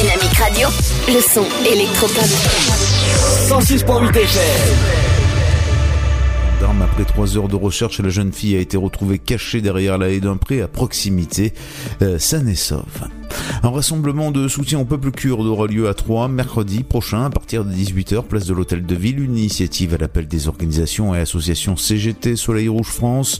Dynamique Radio. Le son électropop. 106.8 FM. Gendarme, Après trois heures de recherche, la jeune fille a été retrouvée cachée derrière la haie d'un pré à proximité, euh, saine et sauve. Un rassemblement de soutien au peuple kurde aura lieu à Troyes mercredi prochain à partir de 18h, place de l'Hôtel de Ville, une initiative à l'appel des organisations et associations CGT, Soleil Rouge France,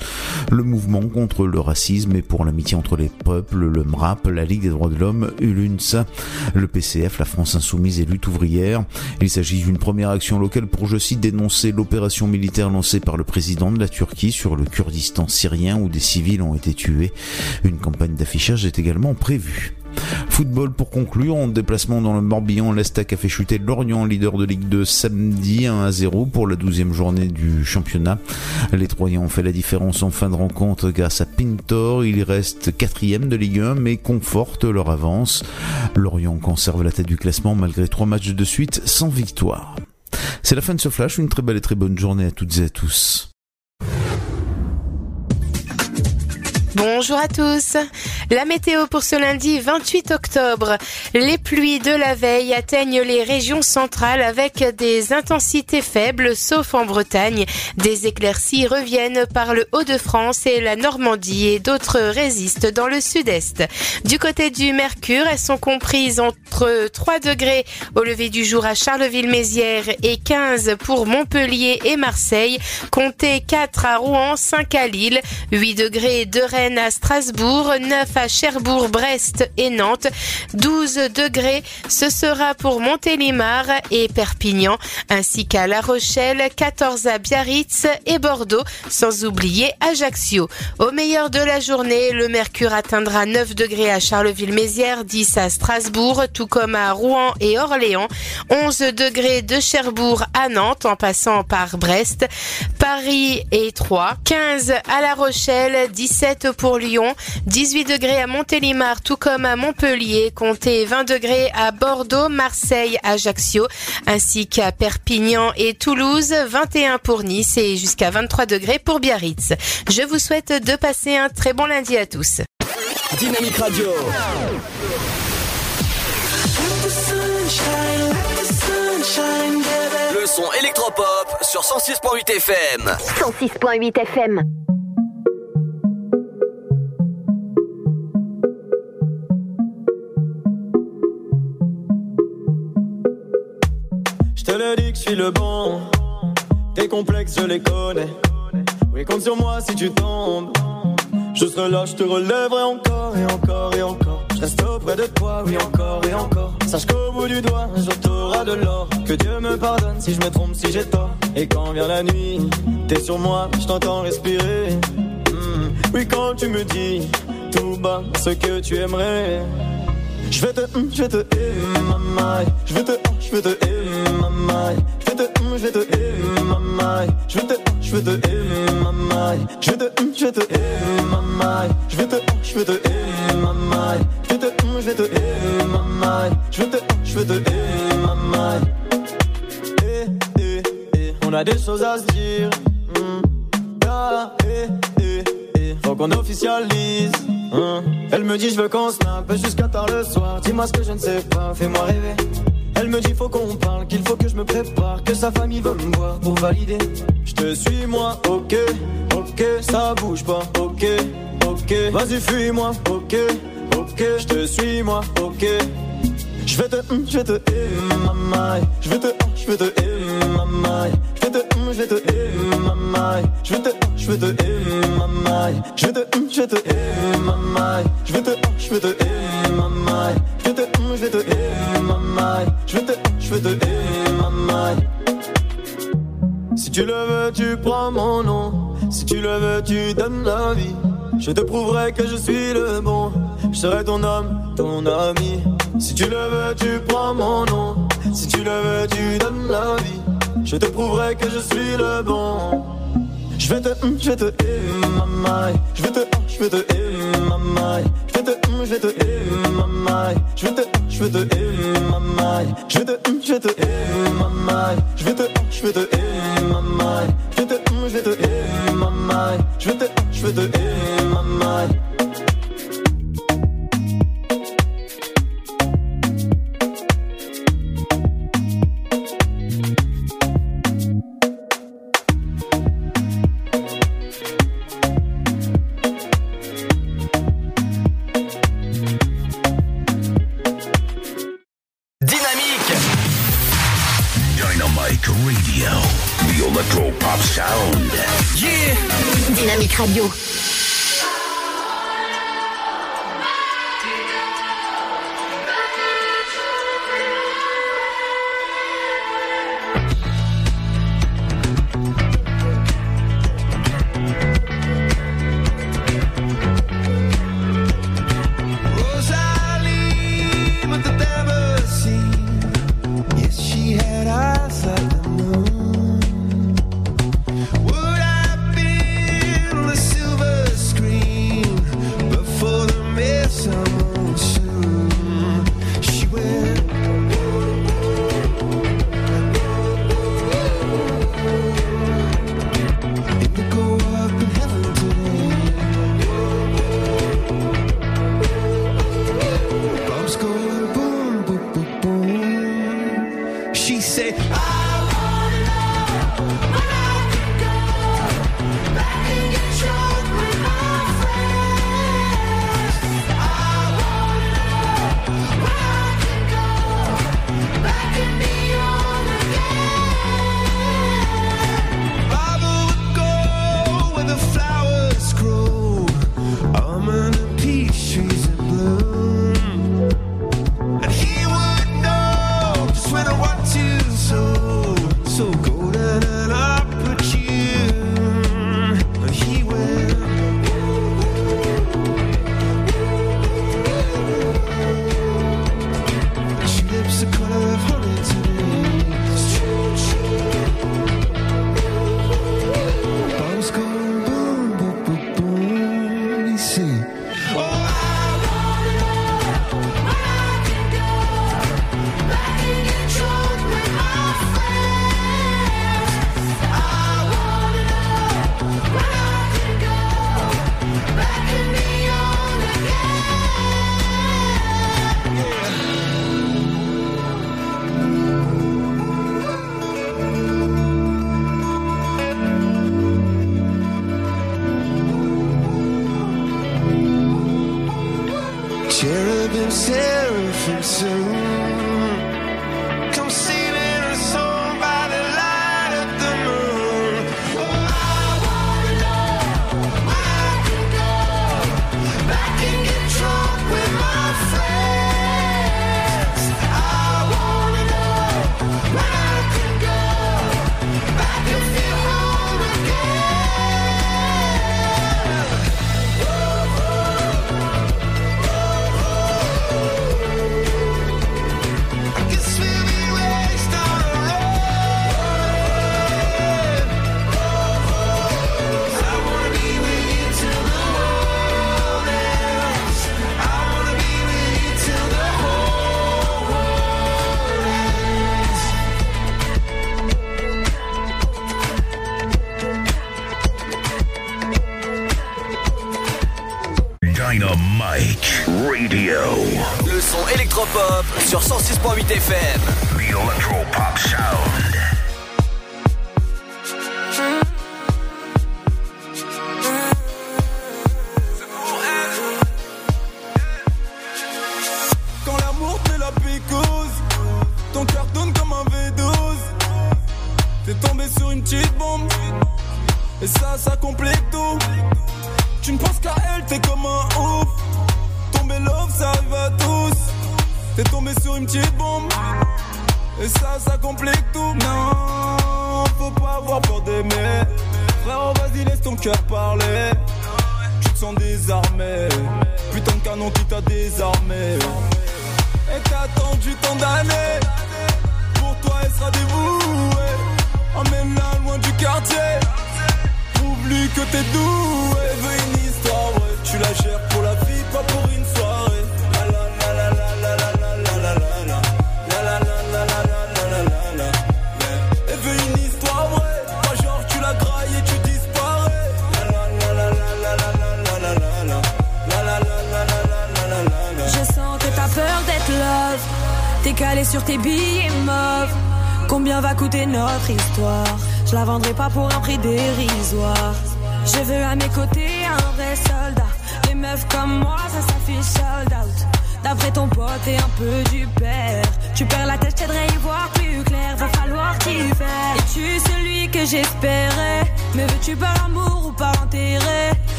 le mouvement contre le racisme et pour l'amitié entre les peuples, le MRAP, la Ligue des droits de l'homme, ULUNSA, le PCF, la France Insoumise et Lutte ouvrière. Il s'agit d'une première action locale pour, je cite, dénoncer l'opération militaire lancée par le président de la Turquie sur le Kurdistan syrien où des civils ont été tués. Une campagne d'affichage est également prévue. Football pour conclure, en déplacement dans le Morbihan, l'Estac a fait chuter Lorient, leader de Ligue 2, samedi 1 à 0 pour la 12e journée du championnat. Les Troyens ont fait la différence en fin de rencontre grâce à Pintor. Ils restent quatrième de Ligue 1 mais confortent leur avance. Lorient conserve la tête du classement malgré trois matchs de suite sans victoire. C'est la fin de ce flash, une très belle et très bonne journée à toutes et à tous. Bonjour à tous. La météo pour ce lundi 28 octobre. Les pluies de la veille atteignent les régions centrales avec des intensités faibles, sauf en Bretagne. Des éclaircies reviennent par le Haut-de-France et la Normandie et d'autres résistent dans le sud-est. Du côté du Mercure, elles sont comprises entre 3 degrés au lever du jour à Charleville-Mézières et 15 pour Montpellier et Marseille. Comptez 4 à Rouen, 5 à Lille, 8 degrés de Rennes à Strasbourg, 9 à Cherbourg, Brest et Nantes, 12 degrés ce sera pour Montélimar et Perpignan, ainsi qu'à La Rochelle, 14 à Biarritz et Bordeaux, sans oublier Ajaccio. Au meilleur de la journée, le mercure atteindra 9 degrés à Charleville-Mézières, 10 à Strasbourg, tout comme à Rouen et Orléans, 11 degrés de Cherbourg à Nantes en passant par Brest, Paris et Troyes, 15 à La Rochelle, 17 pour Lyon, 18 degrés à Montélimar, tout comme à Montpellier, comptez 20 degrés à Bordeaux, Marseille, Ajaccio, ainsi qu'à Perpignan et Toulouse, 21 pour Nice et jusqu'à 23 degrés pour Biarritz. Je vous souhaite de passer un très bon lundi à tous. Dynamique Radio. Le son électropop sur 106.8 FM. 106.8 FM. Te le dis que je suis le bon. Tes complexes, je les connais. Oui, compte sur moi si tu tombes. Je serai là, je te relèverai encore et encore et encore. Je reste auprès de toi, oui, encore et encore. Sache qu'au bout du doigt, un jour t'auras de l'or. Que Dieu me pardonne si je me trompe, si j'ai tort. Et quand vient la nuit, t'es sur moi, je t'entends respirer. Hmm, Oui, quand tu me dis tout bas ce que tu aimerais. Je vais te, je vais te aimer, Je vais te, je vais te aimer, Je vais te, je vais te aimer, Je vais te, je vais te aimer, Je vais te, je vais te aimer, Je vais te, je vais te aimer, Je vais te, je vais te aimer, Je vais te, je vais te aimer. On a des choses à se dire. Faut qu'on officialise hein. Elle me dit je veux qu'on snap jusqu'à tard le soir. Dis-moi ce que je ne sais pas, fais-moi rêver. Elle me dit faut qu'on parle, qu'il faut que je me prépare, que sa famille veut me voir pour valider. Je te suis moi, ok, ok, ça bouge pas, ok, ok. Vas-y fuis-moi, ok, ok, je te suis moi, ok. Je vais te, je vais te. Je vais te, je vais te, je vais te hum, ma maille. Je vais te je te hum, ma maille. Je vais te hum, je vais te hum, ma maille. Je vais te je vais te hum, ma maille. Hum, hum, je vais te je vais te hum, ma maille. Je vais te je vais te ma maille. Si tu le veux, tu prends mon nom. Si tu le veux, tu donnes la vie. Je te prouverai que je suis le bon. Je serai ton homme, ton ami. Si tu le veux, tu prends mon nom. Si tu le veux, tu donnes la vie. Je te prouverai que je suis le bon. Je vais te, je vais te, maman. Je vais te, je vais te, maman. Je vais te, je vais te. Je vais te, je vais te, maman. Je vais te, je vais te. Je vais te, je vais te, maman. Je vais te, je vais te. Je vais te, je vais te, maman.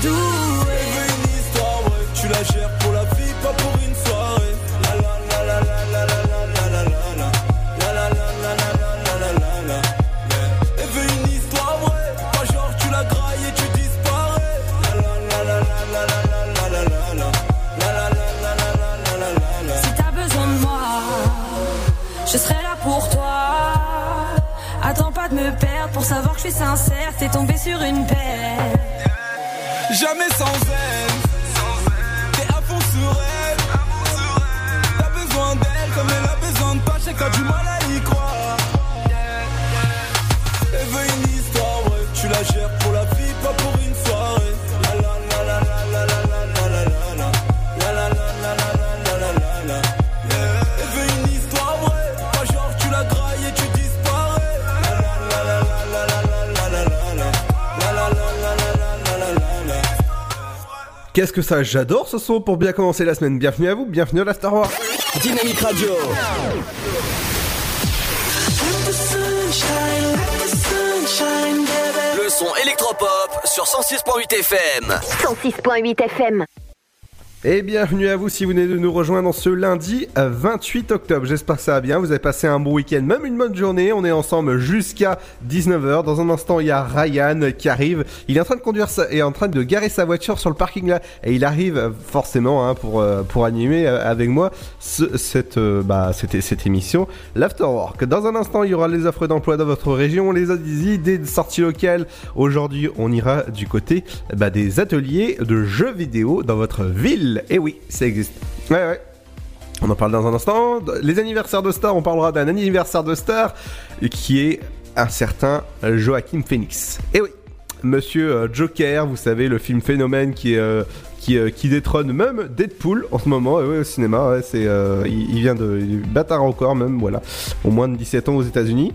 Elle une histoire, ouais. Tu la gères pour la vie, pas pour une soirée. La la la la une histoire, ouais. Genre tu la grailles et tu disparais. La la la. Si t'as besoin de moi, je serai là pour toi. Attends pas de me perdre pour savoir que je suis sincère. T'es tombé sur une paire. Jamais sans elle. T'es à fond sur elle. T'as besoin d'elle comme elle a besoin de toi. J'ai du mal à y Qu'est-ce que ça J'adore ce son pour bien commencer la semaine. Bienvenue à vous, bienvenue à la Star Wars. Dynamique Radio. Le son électropop sur 106.8 FM. 106.8 FM. Et bienvenue à vous si vous venez de nous rejoindre ce lundi euh, 28 octobre. J'espère que ça va bien, vous avez passé un bon week-end, même une bonne journée. On est ensemble jusqu'à 19h. Dans un instant, il y a Ryan qui arrive. Il est en train de conduire est en train de garer sa voiture sur le parking là. Et il arrive euh, forcément hein, pour, euh, pour animer euh, avec moi euh, bah, cette, cette émission, l'Afterwork. Dans un instant, il y aura les offres d'emploi dans votre région, les idées de sorties locales. Aujourd'hui, on ira du côté bah, des ateliers de jeux vidéo dans votre ville. Et oui, ça existe. Ouais, ouais. On en parle dans un instant. Les anniversaires de stars, on parlera d'un anniversaire de star qui est un certain Joachim Phoenix. Et oui, Monsieur euh, Joker, vous savez, le film phénomène qui euh, euh, détrône même Deadpool en ce moment, et ouais, au cinéma, euh, il vient de il battre un record même, voilà, au moins de 17 ans aux États-Unis.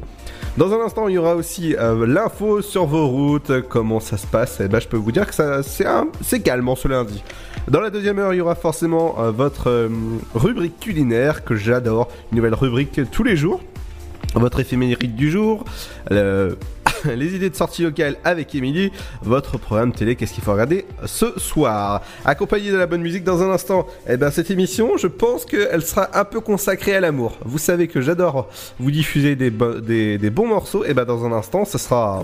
Dans un instant, il y aura aussi euh, l'info sur vos routes, comment ça se passe? Et ben, je peux vous dire que ça, c'est, calme en ce lundi. Dans la deuxième heure, il y aura forcément euh, votre euh, rubrique culinaire que j'adore, une nouvelle rubrique tous les jours. Votre éphémérite du jour, les idées de sortie locale avec Émilie, votre programme télé, qu'est-ce qu'il faut regarder ce soir? Accompagné de la bonne musique dans un instant, eh ben cette émission, je pense qu'elle sera un peu consacrée à l'amour. Vous savez que j'adore vous diffuser des, bo- des, des bons morceaux, et ben dans un instant, ce sera...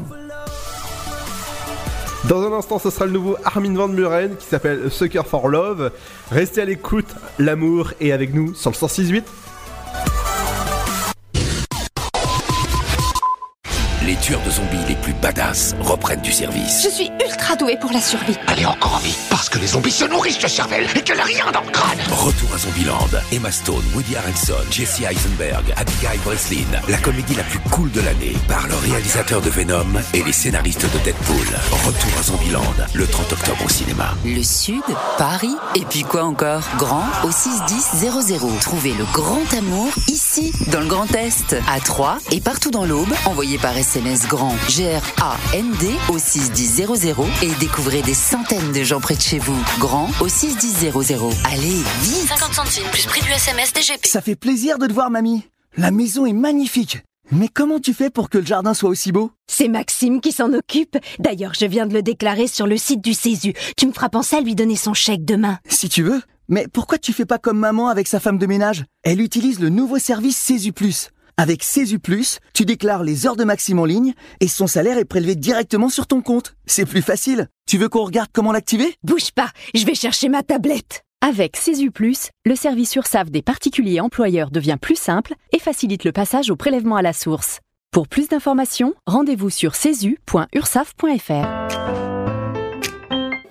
Dans un instant, ce sera le nouveau Armin Van Buren qui s'appelle Sucker for Love. Restez à l'écoute, l'amour est avec nous sur le 106.8. Les tueurs de zombies les plus badass reprennent du service. Je suis ultra douée pour la survie. Elle est encore en vie parce que les zombies se nourrissent de cervelle et qu'elle a rien dans le crâne. Retour à Zombieland. Emma Stone, Woody Harrelson, Jesse Eisenberg, Abigail Breslin. La comédie la plus cool de l'année par le réalisateur de Venom et les scénaristes de Deadpool. Retour à Zombieland le 30 octobre au cinéma. Le Sud, Paris, et puis quoi encore? Grand au 61000. Trouvez le grand amour ici, dans le Grand Est, à Troyes et partout dans l'Aube. Envoyez par SMS grand G-R-A-N-D au 61000 et découvrez des centaines de gens près de chez vous. Grand au 61000. Allez, vite 50 centimes plus prix du SMS DGP. Ça fait plaisir de te voir, mamie. La maison est magnifique. Mais comment tu fais pour que le jardin soit aussi beau? C'est Maxime qui s'en occupe. D'ailleurs, je viens de le déclarer sur le site du Césu. Tu me feras penser à lui donner son chèque demain. Si tu veux. Mais pourquoi tu fais pas comme maman avec sa femme de ménage? Elle utilise le nouveau service Césu Plus. Avec Plus, tu déclares les heures de Maxime en ligne et son salaire est prélevé directement sur ton compte. C'est plus facile. Tu veux qu'on regarde comment l'activer? Bouge pas, je vais chercher ma tablette. Avec Plus, le service URSAF des particuliers employeurs devient plus simple et facilite le passage au prélèvement à la source. Pour plus d'informations, rendez-vous sur cesu.ursaf.fr.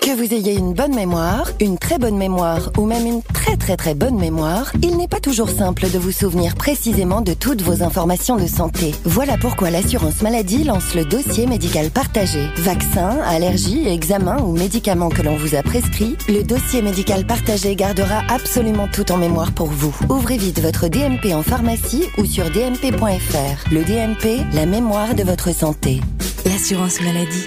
Que vous ayez une bonne mémoire, une très bonne mémoire ou même une très très très bonne mémoire, il n'est pas toujours simple de vous souvenir précisément de toutes vos informations de santé. Voilà pourquoi l'assurance maladie lance le dossier médical partagé. Vaccins, allergies, examens ou médicaments que l'on vous a prescrits, le dossier médical partagé gardera absolument tout en mémoire pour vous. Ouvrez vite votre DMP en pharmacie ou sur dmp.fr. Le DMP, la mémoire de votre santé. L'assurance maladie.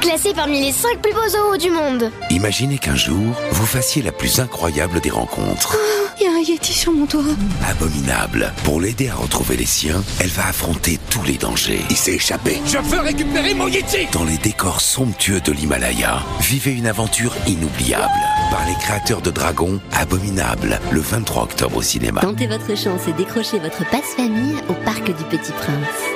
Classé parmi les 5 plus beaux zoos du monde. Imaginez qu'un jour, vous fassiez la plus incroyable des rencontres. Il y a un Yeti sur mon toit. Abominable. Pour l'aider à retrouver les siens, elle va affronter tous les dangers. Il s'est échappé. Je veux récupérer mon Yeti Dans les décors somptueux de l'Himalaya, vivez une aventure inoubliable. Par les créateurs de Dragon, Abominable, le 23 octobre au cinéma. Tentez votre chance et décrochez votre passe-famille au Parc du Petit Prince.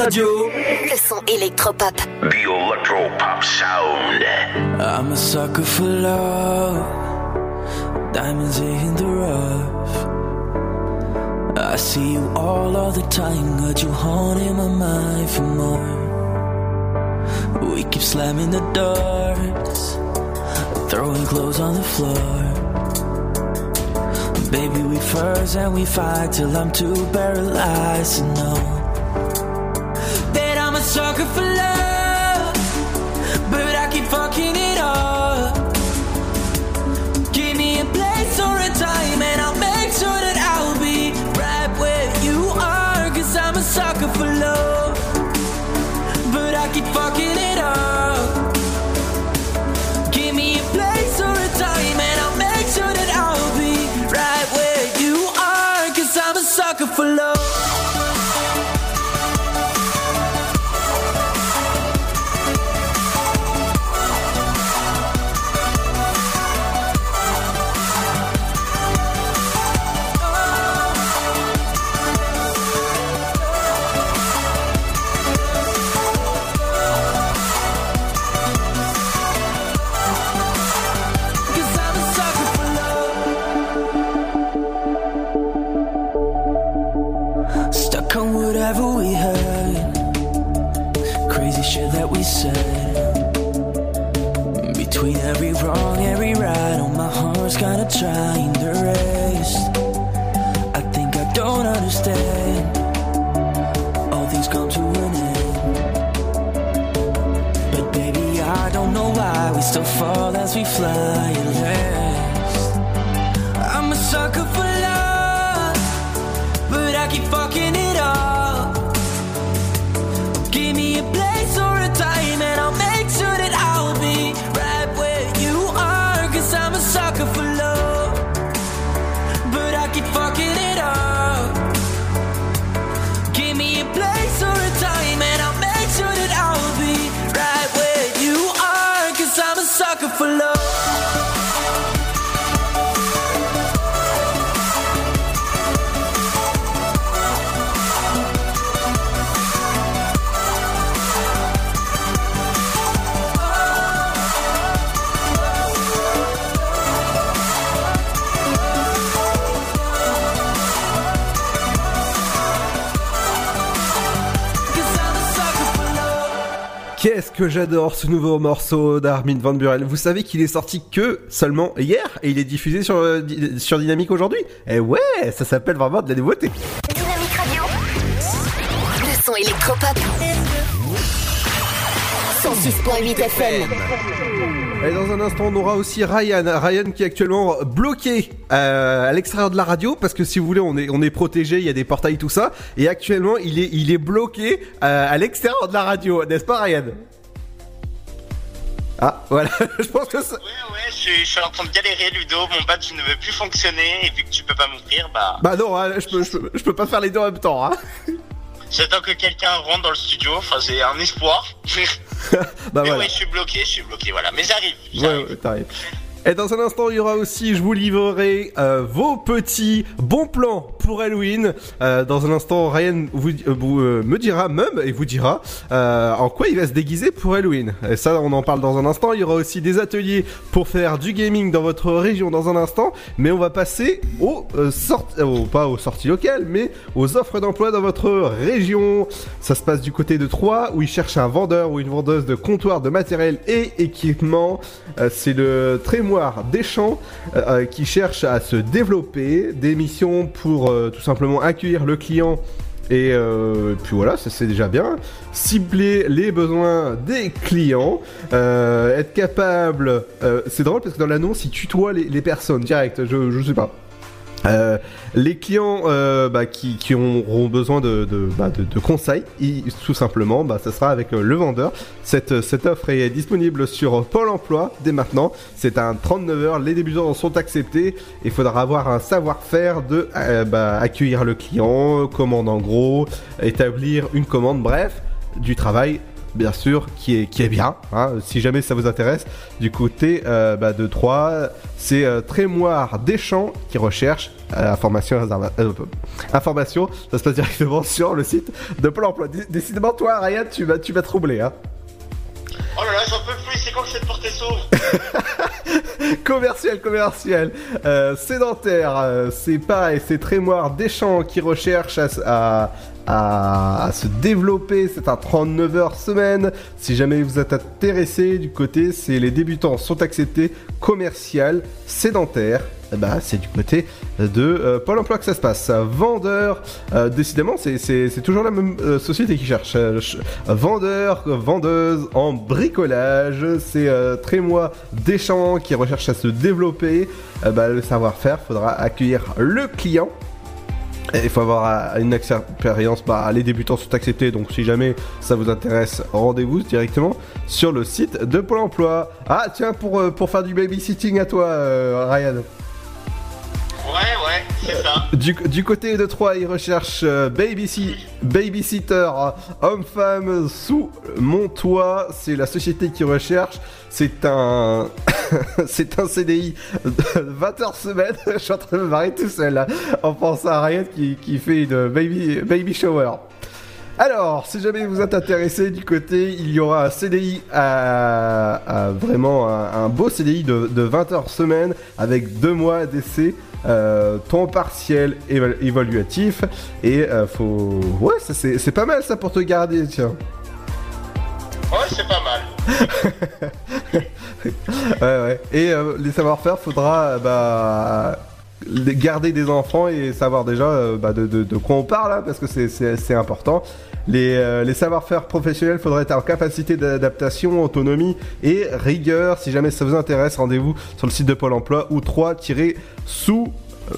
Radio. Le son électropop. The Electro Pop Sound. I'm a sucker for love. Diamonds in the rough. I see you all of the time. Got you haunting my mind for more. We keep slamming the doors. Throwing clothes on the floor. Baby, we first and we fight till I'm too paralyzed to know that I'm a sucker for love, but I keep fucking it up. Give me a place or a time, and I'll make sure that I'll be right where you are. Cause I'm a sucker for love, but I keep fucking it up. Give me a place or a time, and I'll make sure that I'll be right where you I'm a sucker for love. We fly que j'adore ce nouveau morceau d'Armin Van Buren. Vous savez qu'il est sorti que seulement hier et il est diffusé sur, euh, Di- sur Dynamique aujourd'hui Eh ouais, ça s'appelle vraiment de la nouveauté. Dynamique Radio. Le son électropop. 106.8 FM. Et dans un instant, on aura aussi Ryan. Ryan qui est actuellement bloqué euh, à l'extérieur de la radio parce que si vous voulez, on est, on est protégé, il y a des portails, tout ça. Et actuellement, il est, il est bloqué euh, à l'extérieur de la radio, n'est-ce pas, Ryan? Ah, voilà, je pense que ça. Ouais, je suis, je suis en train de galérer, Ludo. Mon badge ne veut plus fonctionner. Et vu que tu peux pas m'ouvrir, bah. Bah non, hein, je, peux, je, peux, je peux pas faire les deux en même temps. Hein. J'attends que quelqu'un rentre dans le studio. Enfin, j'ai un espoir. bah Mais voilà. ouais, je suis bloqué, je suis bloqué, voilà. Mais j'arrive. Ouais, ouais, t'arrives. Et dans un instant, il y aura aussi, je vous livrerai euh, vos petits bons plans pour Halloween. Euh, dans un instant, Ryan vous, euh, me dira, même, et vous dira en quoi il va se déguiser pour Halloween. Et ça, on en parle dans un instant. Il y aura aussi des ateliers pour faire du gaming dans votre région dans un instant. Mais on va passer aux sorties, pas aux sorties locales, mais aux offres d'emploi dans votre région. Ça se passe du côté de Troyes, où ils cherchent un vendeur ou une vendeuse de comptoir de matériel et équipement. C'est le Trémoire Deschamps euh, euh, qui cherche à se développer. Des missions pour euh, tout simplement accueillir le client. Et puis voilà, c'est déjà bien. Cibler les besoins des clients, être capable. c'est drôle parce que dans l'annonce, il tutoie les, les personnes direct. Je, je sais pas. Euh, les clients euh, bah, qui, auront besoin de, bah, conseils, ils- tout simplement, bah, ça sera avec euh, le vendeur. Cette, offre est disponible sur Pôle Emploi dès maintenant. C'est un 39 heures, les débutants sont acceptés. Il faudra avoir un savoir-faire de bah, accueillir le client, commande en gros, établir une commande, bref, du travail bien sûr, qui est, qui est bien, hein, si jamais ça vous intéresse. Du côté euh, bah, de Troyes, c'est euh, Trémoire Deschamps qui recherche euh, information, euh, information, ça se passe directement sur le site de Pôle emploi. Dé- Décidément, toi, Ryan, tu vas, tu vas troubler. Hein. Oh là là, j'en peux plus. C'est quand que cette porte s'ouvre commercial, commercial, euh, sédentaire, euh, c'est pareil, c'est Trémoire Deschamps qui recherche à, à, à- se développer, c'est un 39 heures semaine. Si jamais vous êtes intéressé du côté, c'est les débutants sont acceptés, commercial, sédentaire. eh ben, c'est du côté de euh, Pôle emploi que ça se passe. Vendeur, euh, décidément, c'est- toujours la même euh, société qui cherche. ch- vendeur, vendeuse en bricolage, c'est euh, Trémois Deschamps qui recherche à se développer. Euh, bah, le savoir-faire, faudra accueillir le client. Il faut avoir euh, une expérience, bah, les débutants sont acceptés, donc si jamais ça vous intéresse, rendez-vous directement sur le site de Pôle emploi. Ah tiens, pour, euh, faire du babysitting à toi, euh, Ryan. Ouais, ouais, c'est ça. Du, du côté de Troyes, ils recherchent euh, babysi- babysitter, euh, homme-femme sous mon toit. C'est la société qui recherche. C'est un, c'est un CDI de 20 heures semaine. Je suis en train de me marrer tout seul en pensant à Ryan qui, qui fait une baby, baby shower. Alors, si jamais vous êtes intéressé du côté, il y aura un CDI à, à vraiment un, un beau CDI de, de 20 heures semaine avec deux mois d'essai, euh, temps partiel éva- évaluatif et euh, faut ouais ça c'est c'est pas mal ça pour te garder tiens. Ouais, c'est pas mal. ouais, ouais. Et euh, les savoir-faire, faudra bah, garder des enfants et savoir déjà euh, bah, de, de- de quoi on parle, hein, parce que c'est- important. Les, euh, les savoir-faire professionnels, faudrait être en capacité d'adaptation, autonomie et rigueur. Si jamais ça vous intéresse, rendez-vous sur le site de Pôle emploi ou 3-sous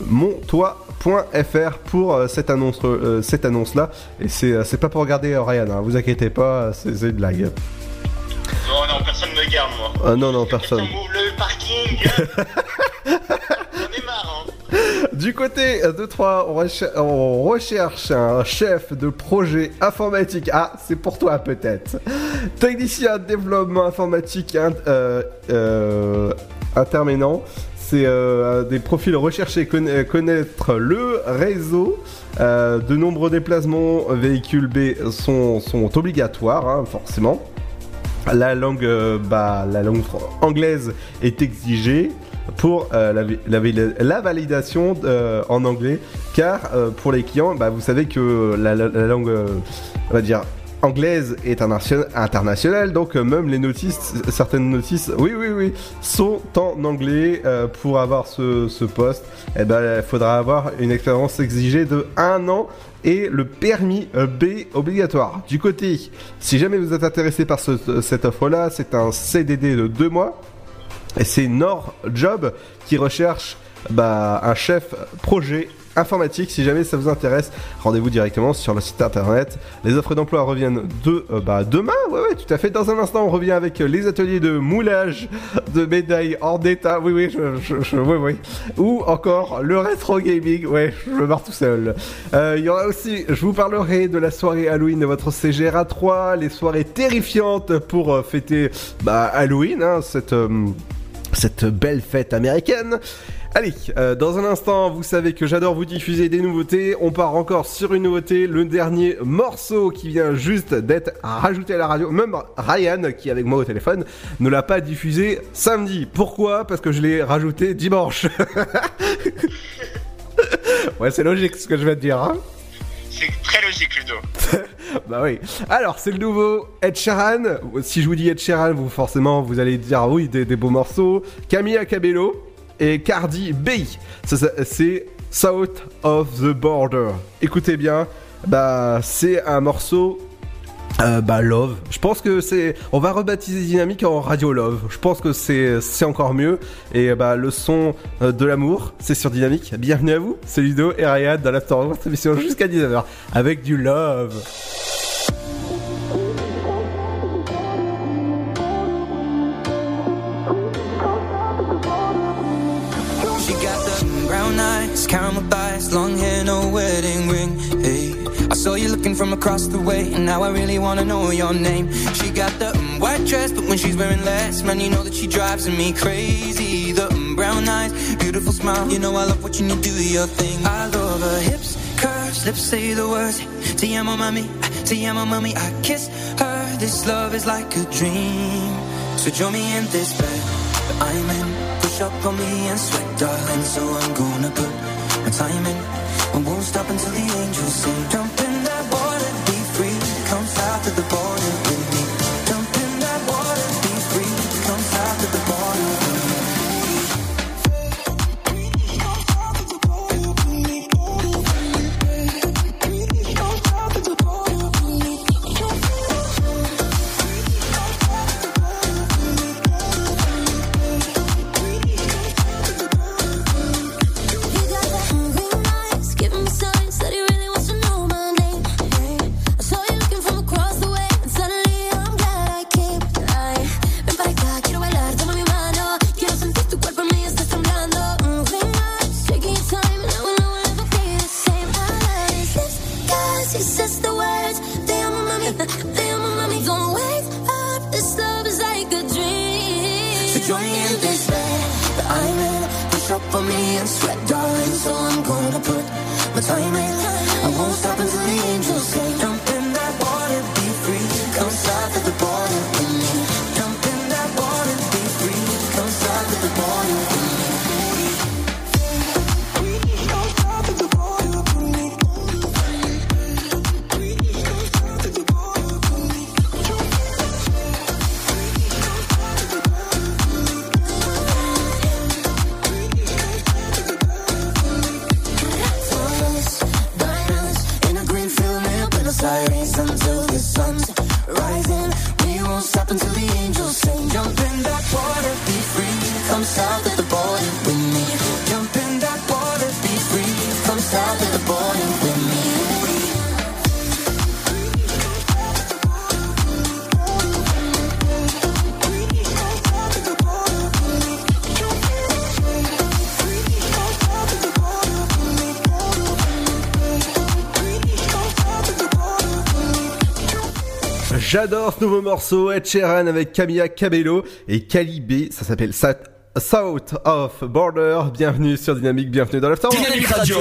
montois.fr pour euh, cette annonce euh, cette annonce là et c'est euh, pas pour regarder Ryan hein, vous inquiétez pas c'est c'est une blague Non, non, personne me garde, moi. ah non non personne Le parking Du côté de 3, on, recher- on recherche un chef de projet informatique. Ah, c'est pour toi peut-être. Technicien développement informatique in- euh, euh. C'est euh, des profils recherchés, conna- connaître le réseau. Euh, de nombreux déplacements véhicules B sont, obligatoires, hein, forcément. La langue, euh, bah, la langue anglaise est exigée pour euh, la, la la validation euh, en anglais, car euh, pour les clients, bah, vous savez que la, la- la langue, on va dire anglaise est internation- internationale, donc même les notices, certaines notices, oui, oui, oui, sont en anglais pour avoir ce, poste. Eh ben, il faudra avoir une expérience exigée de un an et le permis B obligatoire. Du côté, si jamais vous êtes intéressé par ce- cette offre-là, c'est un CDD de deux mois. Et c'est Nord Job qui recherche bah, un chef projet informatique. Si jamais ça vous intéresse, rendez-vous directement sur le site internet. Les offres d'emploi reviennent de, euh, bah, demain. Ouais, ouais, tout à fait. Dans un instant, on revient avec les ateliers de moulage de médailles en d'état. Oui, oui, je, oui, oui. Ou encore le rétro gaming. Ouais, je me barre tout seul. Euh, Il y aura aussi, je vous parlerai de la soirée Halloween de votre CGRA 3, les soirées terrifiantes pour euh, fêter bah, Halloween, hein, cette, cette belle fête américaine. Allez, euh, dans un instant, vous savez que j'adore vous diffuser des nouveautés. On part encore sur une nouveauté, le dernier morceau qui vient juste d'être rajouté à la radio. Même Ryan, qui est avec moi au téléphone, ne l'a pas diffusé samedi. Pourquoi? Parce que je l'ai rajouté dimanche. ouais, c'est logique ce que je vais te dire. Hein C'est très logique, Ludo. bah oui. Alors, c'est le nouveau Ed Sheeran. Si je vous dis Ed Sheeran, vous forcément vous allez dire oui, des, beaux morceaux. Camilla Cabello et Cardi B. C'est South of the Border. Écoutez bien, bah c'est un morceau. Euh, bah Love. Je pense que c'est. On va rebaptiser Dynamique en Radio Love. Je pense que c'est encore mieux. Et bah le son euh, de l'amour, c'est sur Dynamique. Bienvenue à vous. C'est Ludo et Ryan dans la de votre émission jusqu'à 19h avec du Love. She thighs, long hair, no wedding I saw you looking from across the way, and now I really wanna know your name. She got the mm, white dress, but when she's wearing less, man, you know that she drives me crazy. The mm, brown eyes, beautiful smile, you know I love watching you do your thing. I love her hips, curves, lips say the words. Te amo, mami, te amo, mami. I kiss her. This love is like a dream. So join me in this bed that I'm in. Push up on me and sweat, darling. So I'm gonna put my time in. I won't stop until the angels sing. J'adore ce nouveau morceau, Ed Sheeran avec Camilla Cabello et Calibé, ça s'appelle Sa- South of Border. Bienvenue sur Dynamique, bienvenue dans l'After. Dynamique Radio.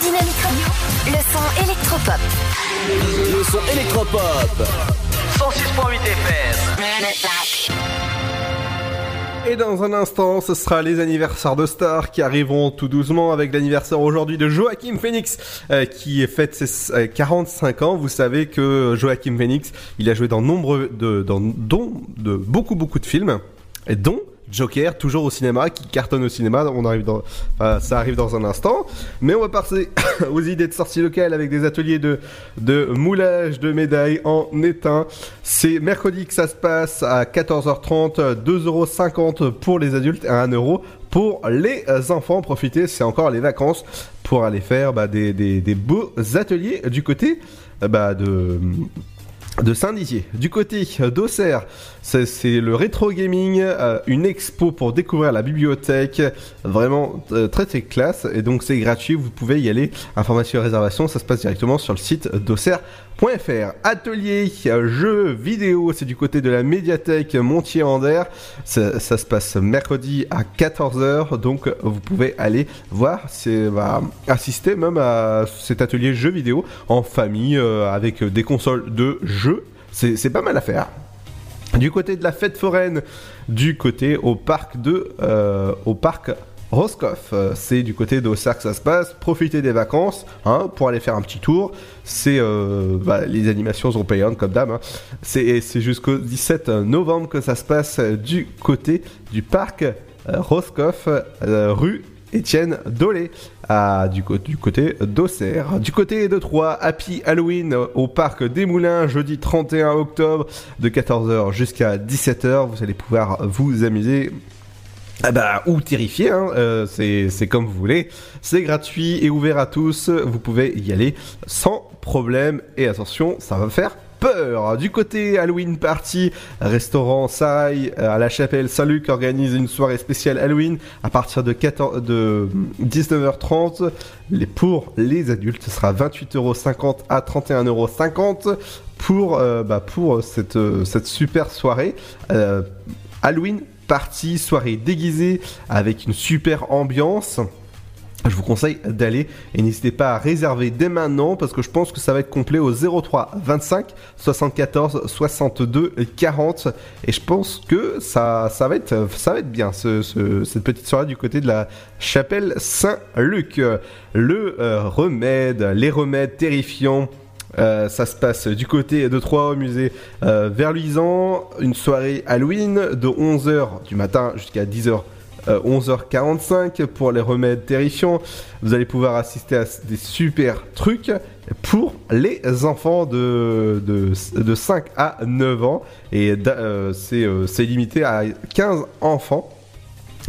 Dynamique Radio, le son électropop. Le son électropop. 106.8 FM. Et dans un instant, ce sera les anniversaires de stars qui arriveront tout doucement avec l'anniversaire aujourd'hui de Joachim Phoenix euh, qui fête ses euh, 45 ans. Vous savez que Joachim Phoenix, il a joué dans nombreux de dans dont de beaucoup beaucoup de films et dont Joker, toujours au cinéma, qui cartonne au cinéma. Ça arrive dans un instant. Mais on va passer aux idées de sortie locale avec des ateliers de, moulage de médailles en étain. C'est mercredi que ça se passe à 14h30, 2,50€ pour les adultes et 1€ pour les enfants. Profitez, c'est encore les vacances pour aller faire bah, des, beaux ateliers du côté bah, de Saint-Dizier. Du côté d'Auxerre, c'est le rétro gaming, euh, une expo pour découvrir la bibliothèque, vraiment euh, très très classe, et donc c'est gratuit, vous pouvez y aller. Information et réservation, ça se passe directement sur le site d'Auxerre.fr. Atelier jeux vidéo, c'est du côté de la médiathèque Montier-Ander, ça, ça se passe mercredi à 14h, donc vous pouvez aller voir, c'est bah, assister même à cet atelier jeux vidéo en famille euh, avec des consoles de jeux. C'est pas mal à faire. Du côté de la fête foraine, du côté au parc de euh, au parc Roscoff, Euh, c'est du côté d'Auxerre que ça se passe. Profitez des vacances hein, pour aller faire un petit tour. C'est euh, bah, les animations sont payantes comme d'hab. hein. C'est jusqu'au 17 novembre que ça se passe du côté du parc Roscoff, rue Étienne Dolé, à- du, côté d'Auxerre. Du côté de Troyes, Happy Halloween au parc des Moulins, jeudi 31 octobre, de 14h jusqu'à 17h. Vous allez pouvoir vous amuser. Ah bah, ou terrifier, hein, euh, c'est c'est comme vous voulez. C'est gratuit et ouvert à tous. Vous pouvez y aller sans problème. Et attention, ça va faire peur. Du côté Halloween Party, restaurant Sarai euh, à la chapelle Saint-Luc organise une soirée spéciale Halloween à partir de, 14, de 19h30. Les, pour les adultes, ce sera 28,50€ à 31,50€ pour, euh, bah, pour cette, euh, cette super soirée. Halloween Party, soirée déguisée avec une super ambiance. Je vous conseille d'aller et n'hésitez pas à réserver dès maintenant parce que je pense que ça va être complet au 03 25 74 62 40 et je pense que ça, ça, va, être, ça va être bien ce- ce- cette petite soirée du côté de la chapelle Saint-Luc. Le euh, remède, les remèdes terrifiants. Euh, ça se passe du côté de Troyes au musée euh, Verluisant, une soirée Halloween de 11h du matin jusqu'à 10h. Euh, 11h45 pour les remèdes terrifiants. Vous allez pouvoir assister à des super trucs pour les enfants de, de, de 5 à 9 ans. Et euh, c'est euh, c'est limité à 15 enfants.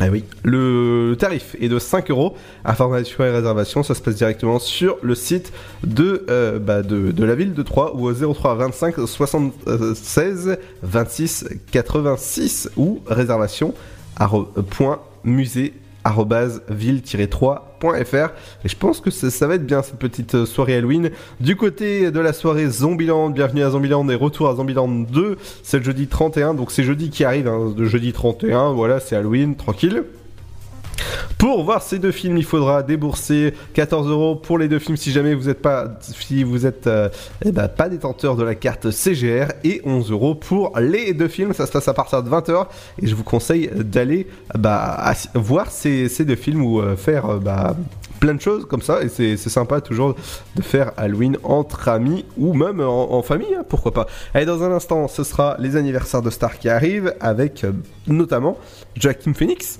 Ah oui, le tarif est de 5 euros. Information et réservation, ça se passe directement sur le site de, euh, bah, de, de la ville de Troyes ou au 03 25 76 26 86 ou réservation musée arrobase ville-3.fr et je pense que ça, va être bien cette petite euh, soirée Halloween. Du côté de la soirée Zombieland bienvenue à Zombieland et retour à Zombieland 2 c'est le jeudi 31 donc c'est jeudi qui arrive hein, le jeudi 31 voilà c'est Halloween tranquille pour voir ces deux films, il faudra débourser 14 euros pour les deux films si jamais vous n'êtes pas, si vous êtes euh, eh ben, pas détenteur de la carte CGR et 11 euros pour les deux films. Ça se passe à partir de 20h et je vous conseille d'aller bah, voir ces, deux films ou euh, faire euh, bah, plein de choses comme ça et c'est sympa toujours de faire Halloween entre amis ou même en, famille, hein, pourquoi pas. Allez, dans un instant, ce sera les anniversaires de stars qui arrivent avec notamment Joaquin Phoenix.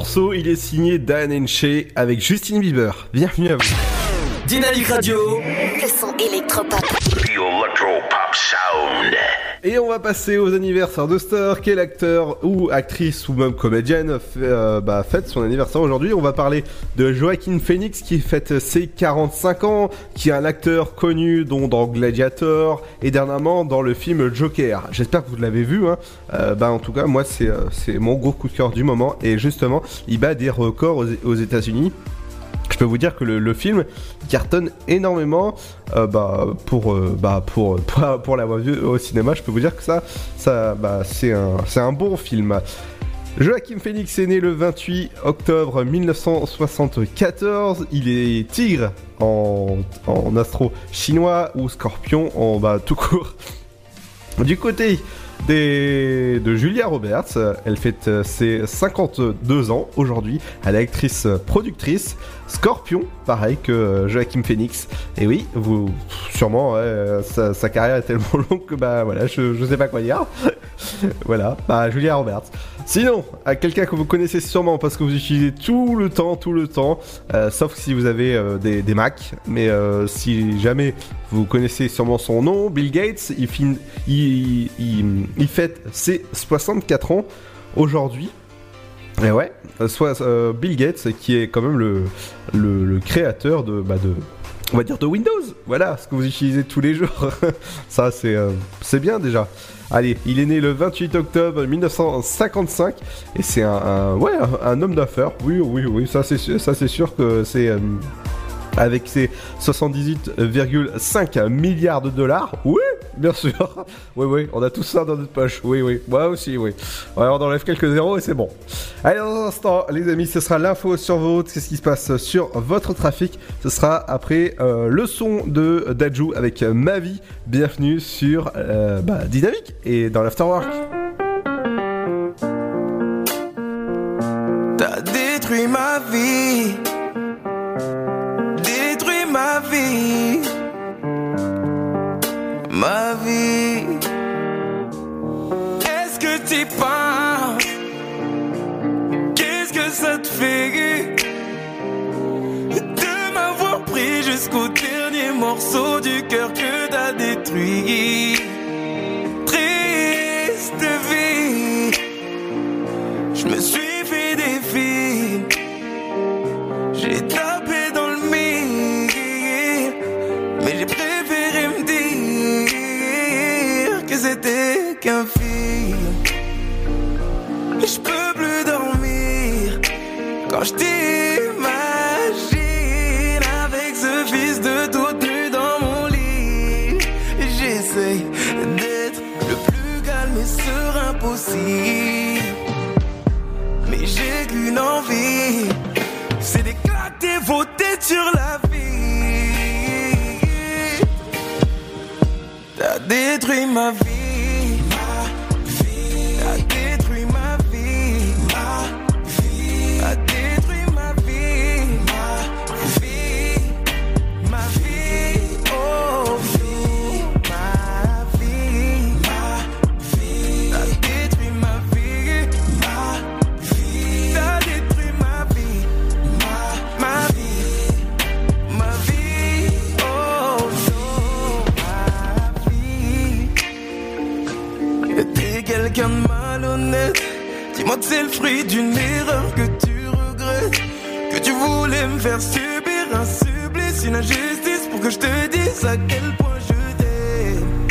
Morceau, il est signé Dan Enche avec Justin Bieber. Bienvenue à vous. Dynamique Radio. Le son électropop. Et on va passer aux anniversaires de stars. Quel acteur ou actrice ou même comédienne euh, bah, fête son anniversaire aujourd'hui? On va parler de Joaquin Phoenix qui fête ses 45 ans, qui est un acteur connu dont dans Gladiator et dernièrement dans le film Joker. J'espère que vous l'avez vu. Hein. Euh, bah, en tout cas, moi c'est euh, c'est mon gros coup de cœur du moment et justement, il bat des records aux, aux États-Unis. Je peux vous dire que le, film cartonne énormément euh, bah, pour, euh, bah, pour, pour, l'avoir vu au cinéma. Je peux vous dire que ça, ça bah, c'est un, bon film. Joachim Phoenix est né le 28 octobre 1974. Il est tigre en, en astro chinois ou scorpion en bah, tout court. Du côté de Julia Roberts, elle fête euh, ses 52 ans aujourd'hui. Elle est actrice euh, productrice. Scorpion, pareil que euh, Joachim Phoenix. Et oui, vous, sûrement, sa carrière est tellement longue que bah voilà, je, je sais pas quoi dire. voilà, bah Julia Roberts. Sinon, à quelqu'un que vous connaissez sûrement parce que vous utilisez tout le temps, tout le temps, euh, sauf si vous avez euh, des, des Mac. Mais euh, si jamais vous connaissez sûrement son nom, Bill Gates, il, il, fête ses 64 ans aujourd'hui. Et ouais, soit Bill Gates qui est quand même le, le, le créateur de, bah de, on va dire de Windows. Voilà, ce que vous utilisez tous les jours. Ça c'est euh, bien déjà. Allez, il est né le 28 octobre 1955 et c'est un, ouais un, homme d'affaires. Oui, oui, oui, ça c'est sûr, ça c'est sûr que c'est euh, avec ses 78,5 milliards de dollars. Oui, bien sûr. Oui, oui, on a tout ça dans notre poche. Oui, oui, moi aussi, oui. Ouais, on enlève quelques zéros et c'est bon. Allez, dans un instant, les amis, ce sera l'info sur routes. Qu'est-ce qui se passe sur votre trafic? Ce sera après euh, le son de Dajou avec Ma vie. Bienvenue sur euh, bah, Dynamique et dans l'Afterwork. T'as. Détruit ma vie. Morceau du cœur que t'as détruit? Détruit fruit d'une erreur que tu regrettes. Que tu voulais me faire subir un supplice, une injustice pour que je te dise à quel point je t'aime.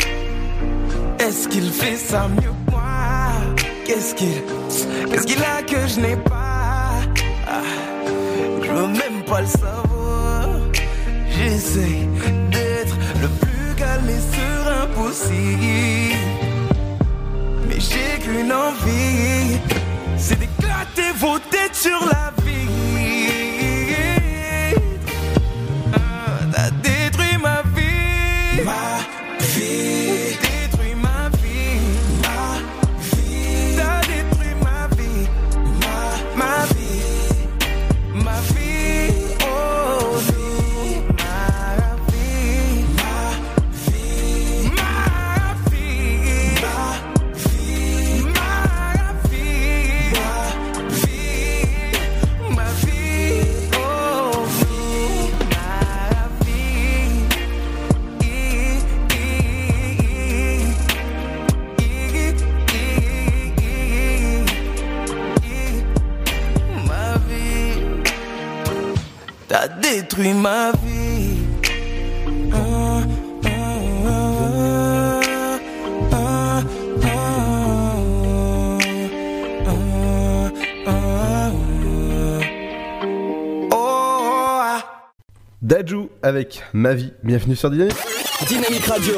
Est-ce qu'il fait ça mieux que moi? Qu'est-ce qu'il a que je n'ai pas? Ah, Je veux même pas le savoir. J'essaie d'être le plus calme et serein possible. Sur avec Ma vie. Bienvenue sur Dynamique. Dynamique Radio.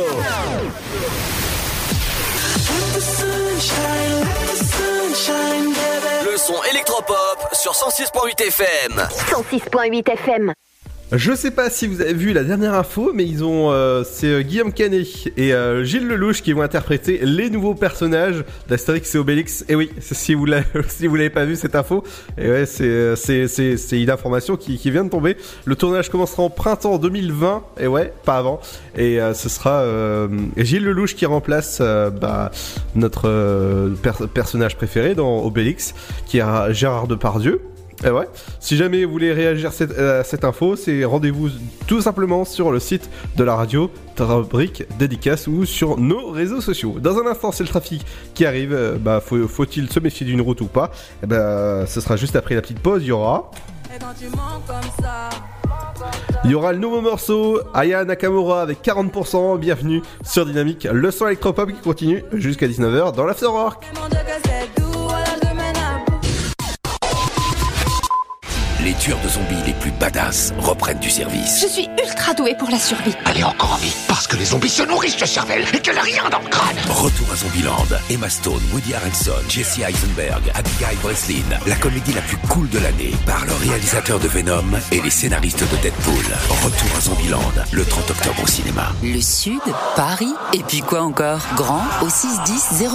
Le son électropop sur 106.8 FM. 106.8 FM. Je sais pas si vous avez vu la dernière info, mais ils ont, euh, c'est euh, Guillaume Canet et euh, Gilles Lelouch qui vont interpréter les nouveaux personnages d'Astérix et Obélix. Et oui, si vous l'avez, l'avez pas vu cette info, c'est, c'est, une information qui, vient de tomber. Le tournage commencera en printemps 2020, et ouais, pas avant. Et ce sera Gilles Lelouch qui remplace bah, notre per- personnage préféré dans Obélix, qui est Gérard Depardieu. Et ouais, si jamais vous voulez réagir à cette, à cette info, c'est rendez-vous tout simplement sur le site de la radio, rubrique dédicace ou sur nos réseaux sociaux. Dans un instant, c'est le trafic qui arrive. Euh, Bah, faut- faut-il se méfier d'une route ou pas? Eh ben, ce sera juste après la petite pause. Il y aura, Et il y aura le nouveau morceau Aya Nakamura avec 40%. Bienvenue sur Dynamique, le son électropop qui continue jusqu'à 19h dans l'Afterwork. Les tueurs de zombies les plus badass reprennent du service. Je suis ultra douée pour la survie. Allez encore en vie, parce que les zombies se nourrissent de cervelle et qu'elle a rien dans le crâne. Retour à Zombieland. Emma Stone, Woody Harrelson, Jesse Eisenberg, Abigail Breslin. La comédie la plus cool de l'année par le réalisateur de Venom et les scénaristes de Deadpool. Retour à Zombieland, le 30 octobre au cinéma. Le Sud, Paris, et puis quoi encore? Grand au 61000.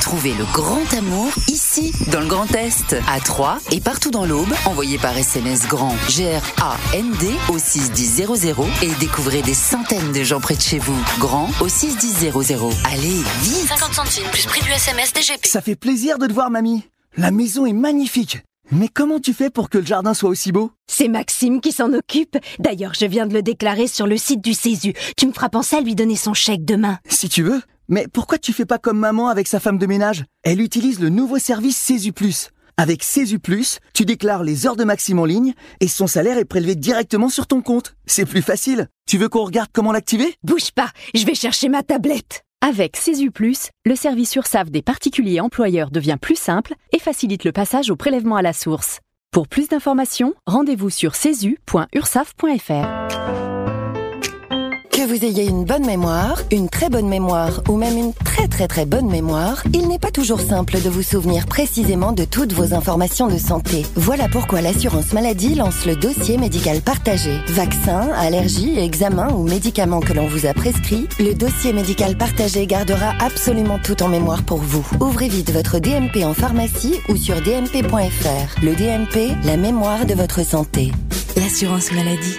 Trouvez le grand amour ici, dans le Grand Est, à Troyes et partout dans l'Aube. Envoyez par SMS SMS grand G-R-A-N-D au 61000 et découvrez des centaines de gens près de chez vous. Grand au 61000. Allez, vite 50 centimes plus prix du SMS DGP. Ça fait plaisir de te voir, mamie. La maison est magnifique. Mais comment tu fais pour que le jardin soit aussi beau? C'est Maxime qui s'en occupe. D'ailleurs, je viens de le déclarer sur le site du Césu. Tu me feras penser à lui donner son chèque demain. Si tu veux. Mais pourquoi tu fais pas comme maman avec sa femme de ménage? Elle utilise le nouveau service Césu Plus. Avec Plus, tu déclares les heures de Maxime en ligne et son salaire est prélevé directement sur ton compte. C'est plus facile. Tu veux qu'on regarde comment l'activer? Bouge pas, je vais chercher ma tablette. Avec Plus, le service URSAF des particuliers employeurs devient plus simple et facilite le passage au prélèvement à la source. Pour plus d'informations, rendez-vous sur cesu.ursaf.fr. Que vous ayez une bonne mémoire, une très bonne mémoire ou même une très très très bonne mémoire, il n'est pas toujours simple de vous souvenir précisément de toutes vos informations de santé. Voilà pourquoi l'assurance maladie lance le dossier médical partagé. Vaccins, allergies, examens ou médicaments que l'on vous a prescrits, le dossier médical partagé gardera absolument tout en mémoire pour vous. Ouvrez vite votre DMP en pharmacie ou sur dmp.fr. Le DMP, la mémoire de votre santé. L'assurance maladie.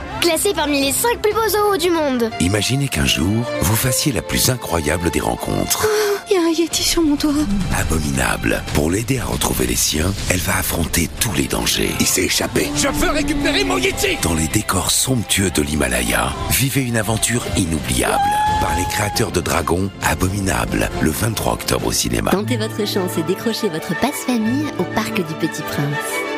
Classé parmi les 5 plus beaux zoos du monde. Imaginez qu'un jour, vous fassiez la plus incroyable des rencontres. Il y a un Yeti sur mon toit. Abominable. Pour l'aider à retrouver les siens, elle va affronter tous les dangers. Il s'est échappé. Je veux récupérer mon Yeti Dans les décors somptueux de l'Himalaya, vivez une aventure inoubliable. Par les créateurs de Dragon, Abominable, le 23 octobre au cinéma. Tentez votre chance et décrochez votre passe-famille au Parc du Petit Prince.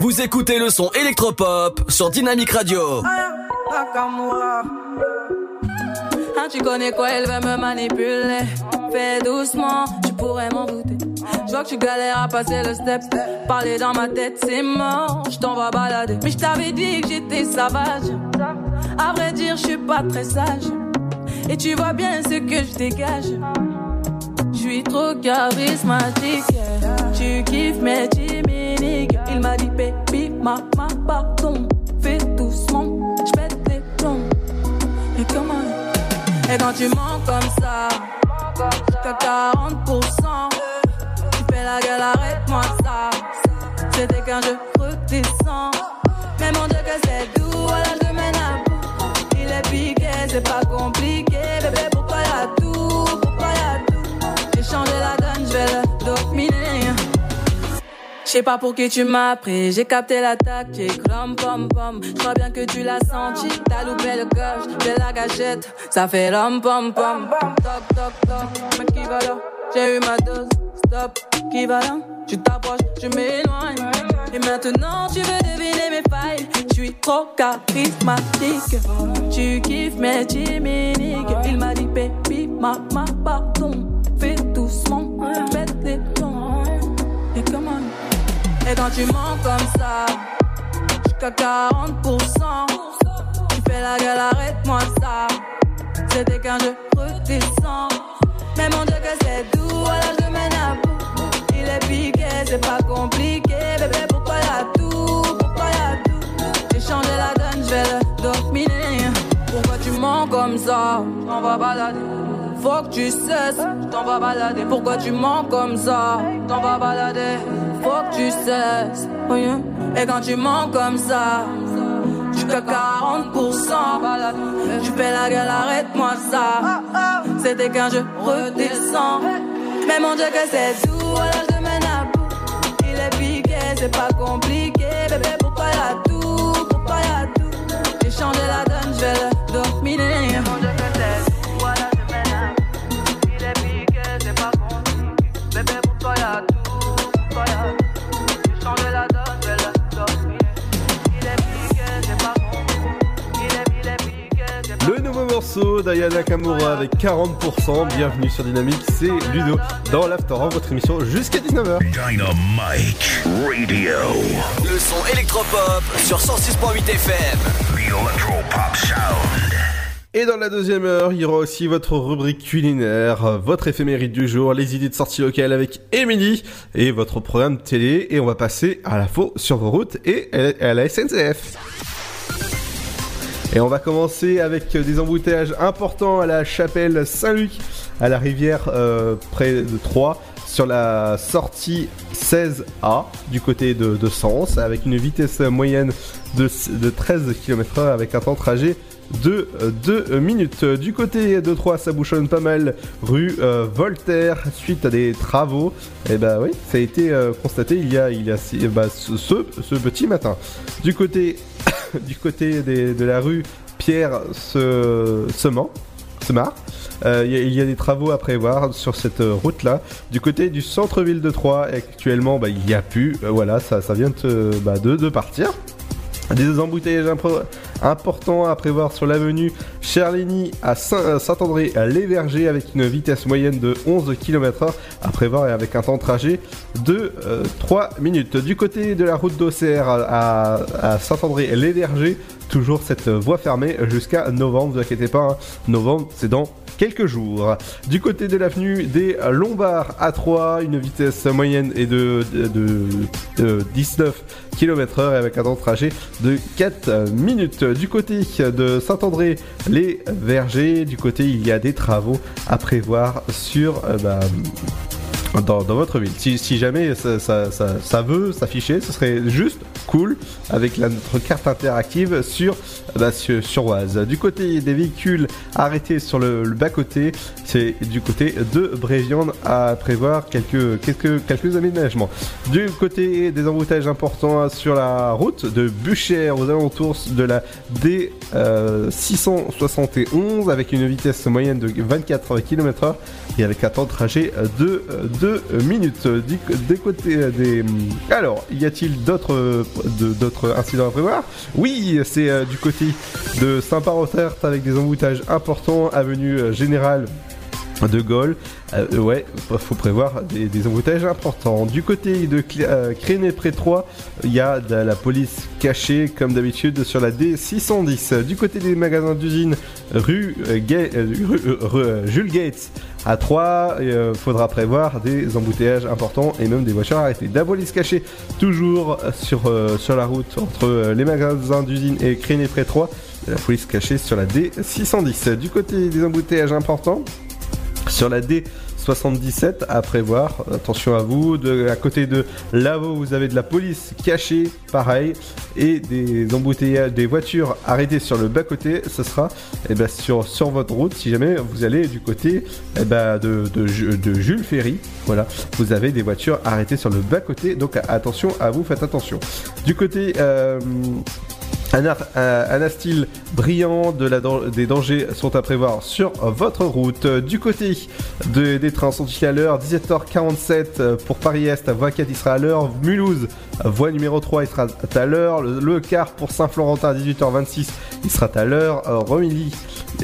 Vous écoutez le son électropop sur Dynamique Radio. Hein, tu connais quoi, elle veut me manipuler. Fais doucement, tu pourrais m'en douter. Je vois que tu galères à passer le step. Parler dans ma tête, c'est mort. Je t'en vais balader. Mais je t'avais dit que j'étais sauvage. À vrai dire, je suis pas très sage. Et tu vois bien ce que je dégage. Je suis trop charismatique. Tu kiffes mes chimiques. Il m'a dit, baby, maman, pardon. Fais doucement, je pète les plombs. Et comment tu mens comme ça, jusqu'à 40%. Tu fais la gueule, arrête-moi ça. C'était qu'un jeu redescend. Mais mon Dieu, que c'est doux, voilà, je Je sais pas pour qui tu m'as pris, j'ai capté la tactique, rom pom pom. Je crois bien que tu l'as senti, t'as loupé le coche de la gâchette, ça fait rom pom pom. Toc toc toc, mais qui va là? J'ai eu ma dose, stop, qui va là? Tu t'approches, je m'éloigne. Et maintenant tu veux deviner mes failles, je suis trop charismatique. Tu kiffes mes chimiques, il m'a dit baby, mama, pardon. Fais doucement, faites et quand tu mens comme ça, jusqu'à 40%, tu fais la gueule, arrête-moi ça. C'était qu'un jeu redescend. Mais mon Dieu, que c'est doux, voilà, je mène à bout. Il est piqué, c'est pas compliqué. Bébé, pour toi, y'a tout, pour toi, y'a tout? J'ai changé la donne, je vais le dominer. Pourquoi tu mens comme ça? On va balader. Faut que tu cesses, t'en vas balader. Pourquoi tu mens comme ça? T'en vas balader. Faut que tu cesses. Et quand tu mens comme ça, jusqu'à 40%, tu fais la gueule, arrête-moi ça. C'était qu'un jeu redescend. Mais mon Dieu, que c'est doux, voilà, je mène à bout. Il est piqué, c'est pas compliqué. Bébé, pour toi, y'a tout, pour toi, y'a tout? J'ai changé la donne, je vais le dominer. Morceau d'Ayana Kamura avec 40%. Bienvenue sur Dynamique, c'est Ludo dans l'After, votre émission jusqu'à 19h. Dynamite Radio. Le son électropop sur 106.8 FM. The Electropop Sound. Et dans la deuxième heure, il y aura aussi votre rubrique culinaire, votre éphéméride du jour, les idées de sortie locale avec Émilie et votre programme télé. Et on va passer à l'info sur vos routes et à la SNCF. Et on va commencer avec des embouteillages importants à la chapelle Saint-Luc, à la rivière euh, près de Troyes, sur la sortie 16A du côté de, Sens, avec une vitesse moyenne de, de 13 km/h avec un temps de trajet de 2 minutes. Du côté de Troyes, ça bouchonne pas mal rue euh, Voltaire suite à des travaux. Et bah oui, ça a été euh, constaté il y a, il y a bah, ce, ce petit matin. Du côté, du côté de la rue Pierre se, Semar, euh, il y a- des travaux à prévoir sur cette euh, route-là. Du côté du centre-ville de Troyes, actuellement, bah, il n'y a plus. Euh, voilà, ça, ça vient de, bah, partir. Des embouteillages impro- importants à prévoir sur l'avenue Cherligny à euh, Saint-André à Les avec une vitesse moyenne de 11 km/h à prévoir et avec un temps de trajet de euh, 3 minutes. Du côté de la route d'Auxerre à, à Saint-André les toujours cette voie fermée jusqu'à novembre, vous inquiétez pas, hein. novembre c'est dans quelques jours. Du côté de l'avenue des Lombards à 3, une vitesse moyenne est de, de, de- de 19 km/h avec un temps de trajet de 4 minutes. Du côté de Saint-André, les Vergers, du côté il y a des travaux à prévoir sur euh, bah, dans, votre ville. Si, jamais ça, veut s'afficher, ce serait juste cool avec la, notre carte interactive sur, bah, sur, Oise. Du côté des véhicules arrêtés sur le, bas-côté, c'est du côté de Bréviande à prévoir quelques, quelques, aménagements. Du côté des embouteillages importants sur la route de Buchère aux alentours de la D euh, 671 avec une vitesse moyenne de 24 km/h et avec un temps de trajet de 2 minutes. Des côtés euh, des. Alors, y a-t-il d'autres euh, incidents à prévoir? Oui, c'est euh, du côté de Saint-Paroterte avec des embouteillages importants, avenue Générale de Gaulle. Euh, ouais, faut prévoir des, embouteillages importants. Du côté de euh, près 3, il y a de la police cachée comme d'habitude sur la D610. Du côté des magasins d'usine rue, euh, Jules Gates à 3, il faudra prévoir des embouteillages importants et même des voitures arrêtées. La police cachée toujours sur, la route entre les magasins d'usine et près 3. La police cachée sur la D610. Du côté des embouteillages importants, sur la D77 à prévoir, attention à vous, à côté de où vous avez de la police cachée, pareil, et des embouteillages, des voitures arrêtées sur le bas-côté, ce sera eh ben, sur, votre route si jamais vous allez du côté eh ben, de, de, Jules Ferry. Voilà, vous avez des voitures arrêtées sur le bas-côté, donc attention à vous, faites attention. Du côté euh, un, un, brillant de la, des dangers sont à prévoir sur votre route. Du côté des trains sont à l'heure, 17h47 pour Paris-Est, voie 4 il sera à l'heure, Mulhouse, voie numéro 3 il sera à l'heure, le, quart pour Saint-Florentin 18h26 il sera à l'heure, Romilly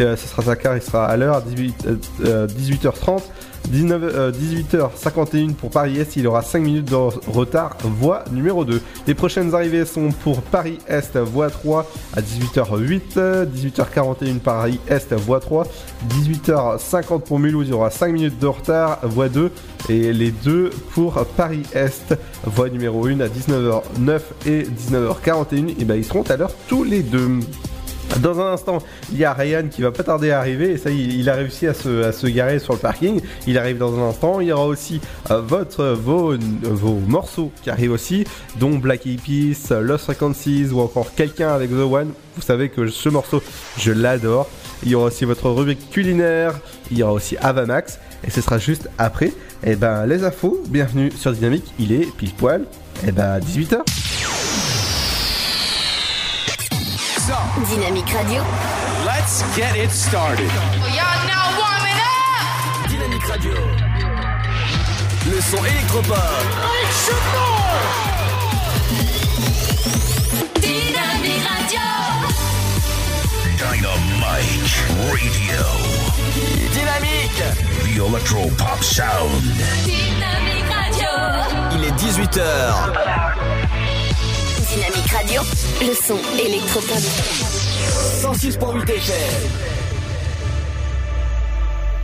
euh, ce sera sa car il sera à l'heure, 18, 18h30. 18h51 euh, pour Paris-Est, il aura 5 minutes de retard, voie numéro 2. Les prochaines arrivées sont pour Paris-Est, voie 3 à 18h08, 18h41 Paris-Est, voie 3, 18h50 pour Mulhouse, il y aura 5 minutes de retard, voie 2, et les deux pour Paris-Est, voie numéro 1 à 19h09 et 19h41, et ben ils seront à l'heure tous les deux. Dans un instant, il y a Ryan qui va pas tarder à arriver et ça, il, a réussi à se, garer sur le parking. Il arrive dans un instant. Il y aura aussi euh, votre, vos, vos, morceaux qui arrivent aussi, dont Black Eyed Peas, Lost Frequencies ou encore quelqu'un avec The One. Vous savez que ce morceau, je l'adore. Il y aura aussi votre rubrique culinaire. Il y aura aussi Avamax et ce sera juste après. Et eh ben les infos. Bienvenue sur Dynamique. Il est pile poil. Et eh ben 18h. Dynamique Radio. Let's get it started. Y'all now warming up. Dynamique Radio. Le son électropop. Dynamique Radio. Dynamite Radio. Dynamique. The Electro Pop Sound. Dynamique Radio. Il est 18h. Dynamique Radio, le son électropop. 106.8 FM.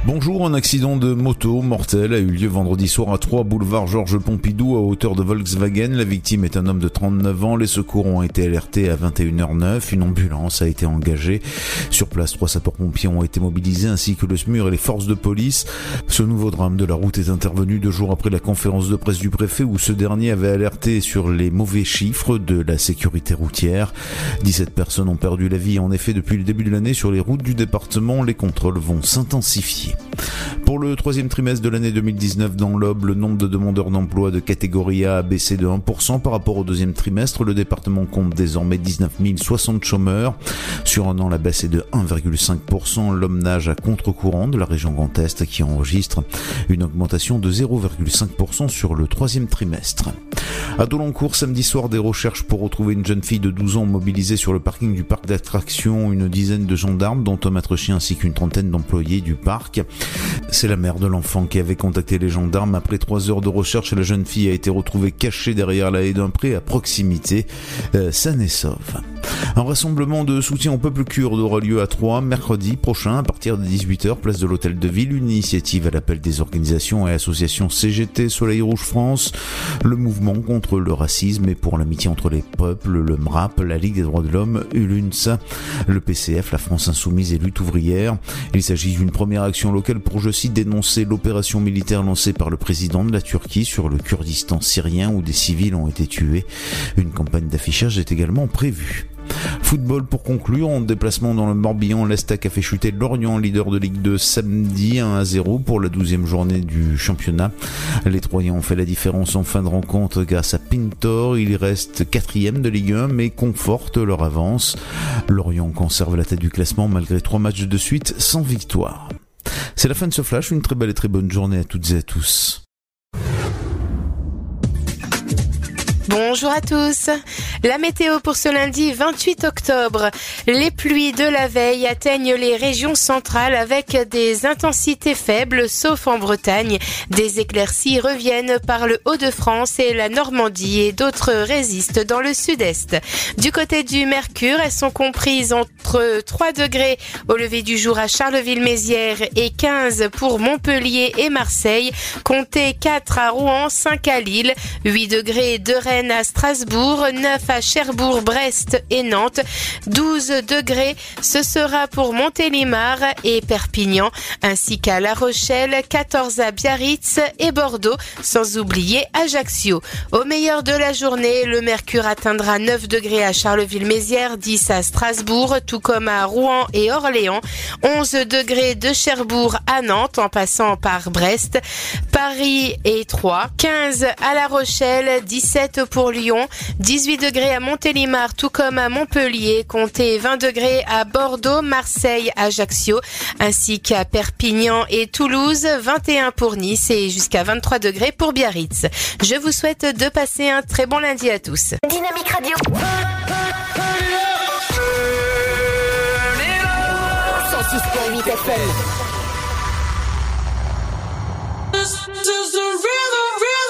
Bonjour, un accident de moto mortel a eu lieu vendredi soir à 3 boulevard Georges Pompidou à hauteur de Volkswagen. La victime est un homme de 39 ans. Les secours ont été alertés à 21h09. Une ambulance a été engagée. Sur place, trois sapeurs-pompiers ont été mobilisés ainsi que le SMUR et les forces de police. Ce nouveau drame de la route est intervenu deux jours après la conférence de presse du préfet où ce dernier avait alerté sur les mauvais chiffres de la sécurité routière. 17 personnes ont perdu la vie. En effet, depuis le début de l'année sur les routes du département, les contrôles vont s'intensifier. Pour le troisième trimestre de l'année 2019 dans l'Aube, le nombre de demandeurs d'emploi de catégorie A a baissé de 1% par rapport au deuxième trimestre. Le département compte désormais 19 060 chômeurs. Sur un an, la baisse est de 1,5%. L'homme nage à contre-courant de la région Grand Est qui enregistre une augmentation de 0,5% sur le troisième trimestre. À Dolencourt, samedi soir, des recherches pour retrouver une jeune fille de 12 ans mobilisée sur le parking du parc d'attractions. Une dizaine de gendarmes, dont un maître chien ainsi qu'une trentaine d'employés du parc. C'est la mère de l'enfant qui avait contacté les gendarmes. Après trois heures de recherche, la jeune fille a été retrouvée cachée derrière la haie d'un pré à proximité, euh, saine et sauve. Un rassemblement de soutien au peuple kurde aura lieu à Troyes mercredi prochain à partir de 18h, place de l'Hôtel de Ville. Une initiative à l'appel des organisations et associations CGT, Soleil Rouge France, le mouvement contre le racisme et pour l'amitié entre les peuples, le MRAP, la Ligue des droits de l'homme, ULUNSA, le PCF, la France Insoumise et Lutte ouvrière. Il s'agit d'une première action locale pour, je cite, dénoncer l'opération militaire lancée par le président de la Turquie sur le Kurdistan syrien où des civils ont été tués. Une campagne d'affichage est également prévue. Football pour conclure, en déplacement dans le Morbihan, l'Estac a fait chuter Lorient, leader de Ligue 2, samedi 1 à 0 pour la 12e journée du championnat. Les Troyens ont fait la différence en fin de rencontre grâce à Pintor. Ils restent quatrième de Ligue 1 mais confortent leur avance. Lorient conserve la tête du classement malgré trois matchs de suite sans victoire. C'est la fin de ce flash, une très belle et très bonne journée à toutes et à tous. Bonjour à tous. La météo pour ce lundi 28 octobre. Les pluies de la veille atteignent les régions centrales avec des intensités faibles, sauf en Bretagne. Des éclaircies reviennent par le Haut-de-France et la Normandie et d'autres résistent dans le sud-est. Du côté du Mercure, elles sont comprises entre 3 degrés au lever du jour à Charleville-Mézières et 15 pour Montpellier et Marseille. Comptez 4 à Rouen, 5 à Lille, 8 degrés de Rennes à Strasbourg, 9 à Cherbourg, Brest et Nantes, 12 degrés ce sera pour Montélimar et Perpignan, ainsi qu'à La Rochelle, 14 à Biarritz et Bordeaux, sans oublier Ajaccio. Au meilleur de la journée, le mercure atteindra 9 degrés à Charleville-Mézières, 10 à Strasbourg, tout comme à Rouen et Orléans, 11 degrés de Cherbourg à Nantes en passant par Brest, Paris et 3, 15 à La Rochelle, 17 pour Lyon, 18 degrés à Montélimar tout comme à Montpellier, comptez 20 degrés à Bordeaux, Marseille, Ajaccio, ainsi qu'à Perpignan et Toulouse, 21 pour Nice et jusqu'à 23 degrés pour Biarritz. Je vous souhaite de passer un très bon lundi à tous. Dynamique Radio. 106.8 FM. Toda la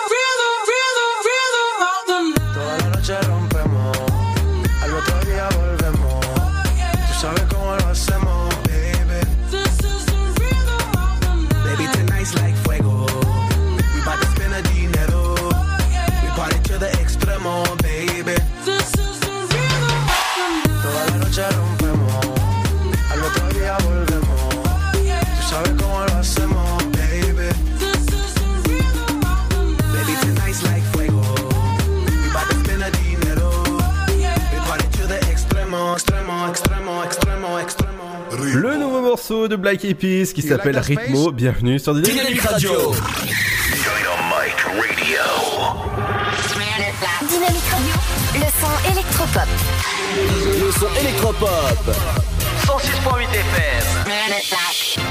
morceau de Black Eyed Peas qui s'appelle Rhythmo. Bienvenue sur Dynamic, Dynamic Radio. Dynamique Radio, le son électropop. Le son électropop. 106.8 FM.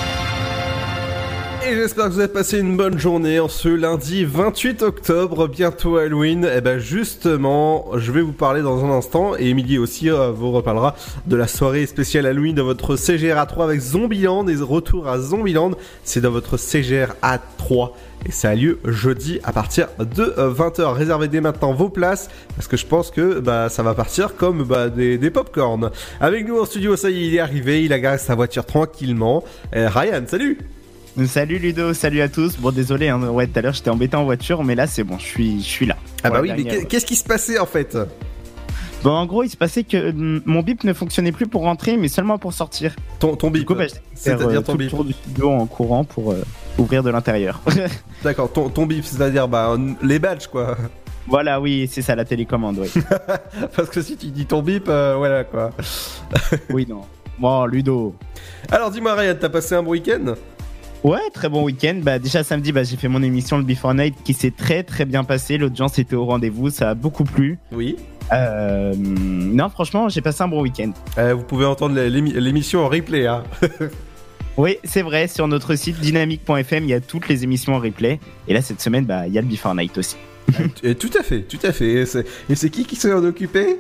J'espère que vous avez passé une bonne journée en ce lundi 28 octobre, bientôt Halloween. Et ben justement, je vais vous parler dans un instant, et Émilie aussi euh, vous reparlera de la soirée spéciale Halloween de votre CGR A3 avec Zombieland, et retour à Zombieland, c'est dans votre CGR A3. Et ça a lieu jeudi à partir de 20h. Réservez dès maintenant vos places parce que je pense que bah, ça va partir comme bah, des, des pop-corn. Avec nous en studio, ça y est, il est arrivé, il a garé sa voiture tranquillement. Euh, Ryan, salut Salut Ludo, salut à tous. Bon désolé, hein, ouais tout à l'heure j'étais embêté en voiture, mais là c'est bon, je suis, je suis là. Ah bah oui, mais qu'est-ce qui se passait en fait? Bon en gros il se passait que mm, mon bip ne fonctionnait plus pour rentrer, mais seulement pour sortir. Ton, ton bip bah, C'est-à-dire euh, ton bip tour du studio en courant pour euh, ouvrir de l'intérieur. D'accord, ton, ton bip, c'est-à-dire bah, les badges quoi. voilà, oui, c'est ça la télécommande, oui. Parce que si tu dis ton bip, euh, voilà quoi. oui, non. Bon, Ludo. Alors dis-moi Ryan, t'as passé un bon week-end? Ouais, très bon week-end. Bah, déjà samedi, bah, j'ai fait mon émission le Before Night qui s'est très très bien passé. L'audience était au rendez-vous, ça a beaucoup plu. Oui. Euh, non, franchement, j'ai passé un bon week-end. Euh, vous pouvez entendre l'émi- l'émission en replay. Hein. Oui, c'est vrai, sur notre site dynamique.fm, il y a toutes les émissions en replay. Et là, cette semaine, bah, il y a le Before Night aussi. Tout à fait, tout à fait. Et c'est- Et c'est qui qui s'est en occupé?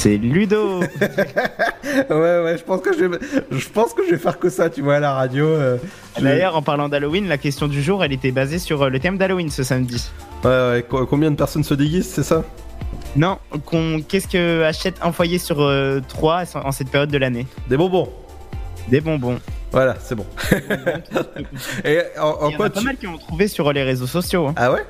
C'est Ludo. ouais, ouais, je pense que je vais, je pense que je vais faire que ça, tu vois, à la radio. euh, D'ailleurs, en parlant d'Halloween, la question du jour, elle était basée sur euh, le thème d'Halloween ce samedi. Ouais, ouais, co- combien de personnes se déguisent, c'est ça? Non, qu'on- qu'est-ce que achète un foyer sur 3 en cette période de l'année? Des bonbons. Des bonbons. Voilà, c'est bon. Et en, en Il y en a pas tu... mal qui ont trouvé sur les réseaux sociaux. hein. Ah ouais?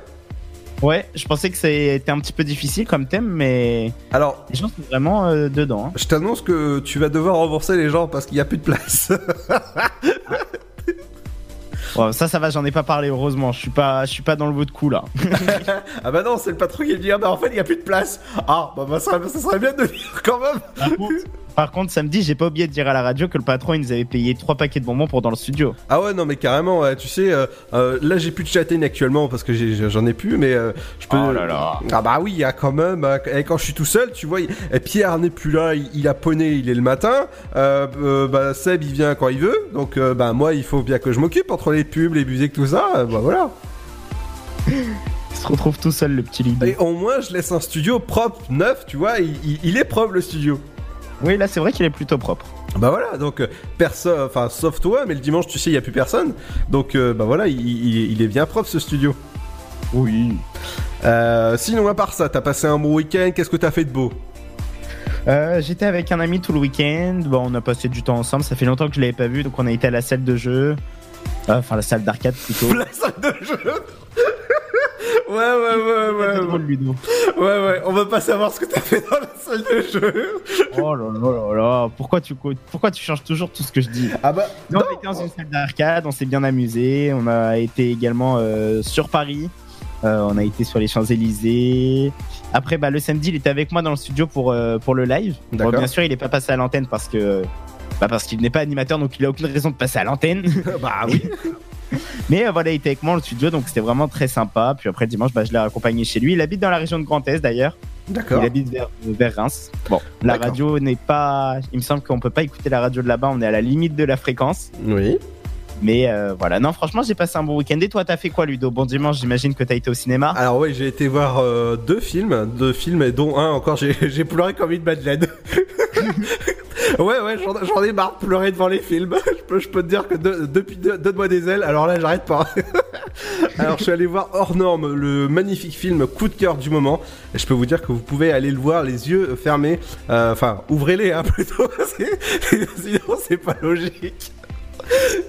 Ouais, je pensais que c'était un petit peu difficile comme thème, mais Alors, les gens sont vraiment euh, dedans. hein. je t'annonce que tu vas devoir rembourser les gens parce qu'il n'y a plus de place. Bon, ça, ça va, j'en ai pas parlé, heureusement. Je suis pas, je suis pas dans le bout de coup là. ah bah non, c'est le patron qui me dit, ah bah en fait, il n'y a plus de place. Ah, bah, bah ça, ça serait bien de le dire quand même. Par contre, par contre, samedi, j'ai pas oublié de dire à la radio que le patron il nous avait payé trois paquets de bonbons pour dans le studio. Ah ouais, non, mais carrément, ouais, tu sais, euh, euh, là j'ai plus de châtaigne actuellement parce que j'en ai plus, mais euh, je peux. Oh là là. Ah bah oui, il y a quand même. euh, et quand je suis tout seul, tu vois, il- et Pierre n'est plus là, il, il a poney, il est le matin. Euh, euh, bah Seb, il vient quand il veut, donc euh, bah moi, il faut bien que je m'occupe entre les pubs, les musiques, tout ça. euh, bah voilà. Il se retrouve tout seul, le petit Ludo. Et au moins, je laisse un studio propre, neuf, tu vois, il, il- il est propre le studio. Oui, là, c'est vrai qu'il est plutôt propre. Bah voilà, donc personne, enfin sauf toi, mais le dimanche, tu sais, il y a plus personne, donc euh, bah voilà, il, il- il est bien propre ce studio. Oui. Euh, sinon, à part ça, t'as passé un bon week-end, qu'est-ce que t'as fait de beau? Euh, J'étais avec un ami tout le week-end. Bon, on a passé du temps ensemble. Ça fait longtemps que je l'avais pas vu, donc on a été à la salle de jeu. Euh, Enfin, la salle d'arcade plutôt. La salle de jeu? Ouais, ouais, ouais, ouais. Drôle, Ludo. Ouais, ouais, on va pas savoir ce que t'as fait dans la salle de jeu. Oh là là là là. Pourquoi tu, pourquoi tu changes toujours tout ce que je dis? Ah bah, Non, on était dans une salle d'arcade, on s'est bien amusé. On a été également euh, sur Paris. Euh, on a été sur les Champs-Élysées. Après, bah, le samedi, il était avec moi dans le studio pour, euh, pour le live. Bon, bien sûr, il est pas passé à l'antenne parce que. Bah parce qu'il n'est pas animateur, donc il a aucune raison de passer à l'antenne. bah oui. Mais euh, voilà, il était avec moi dans le studio, donc c'était vraiment très sympa. Puis après, le dimanche, bah, je l'ai accompagné chez lui. Il habite dans la région de Grand Est d'ailleurs. D'accord. Il habite vers, vers Reims. Bon, la D'accord. radio n'est pas. Il me semble qu'on peut pas écouter la radio de là-bas, on est à la limite de la fréquence. Oui. Mais euh, voilà, non, franchement, j'ai passé un bon week-end. Et toi, t'as fait quoi, Ludo? Bon dimanche, j'imagine que t'as été au cinéma. Alors oui, j'ai été voir euh, deux films, deux films, et dont un encore, j'ai j'ai pleuré comme une madeleine. ouais, ouais, j'en ai marre de pleurer devant les films. je, peux, je peux te dire que de- depuis deux- Donne-moi des ailes, alors là, j'arrête pas. alors, je suis allé voir Hors Norme, le magnifique film coup de cœur du moment. Et je peux vous dire que vous pouvez aller le voir les yeux fermés. Euh, Enfin, ouvrez-les, hein, plutôt. Sinon, c'est pas logique.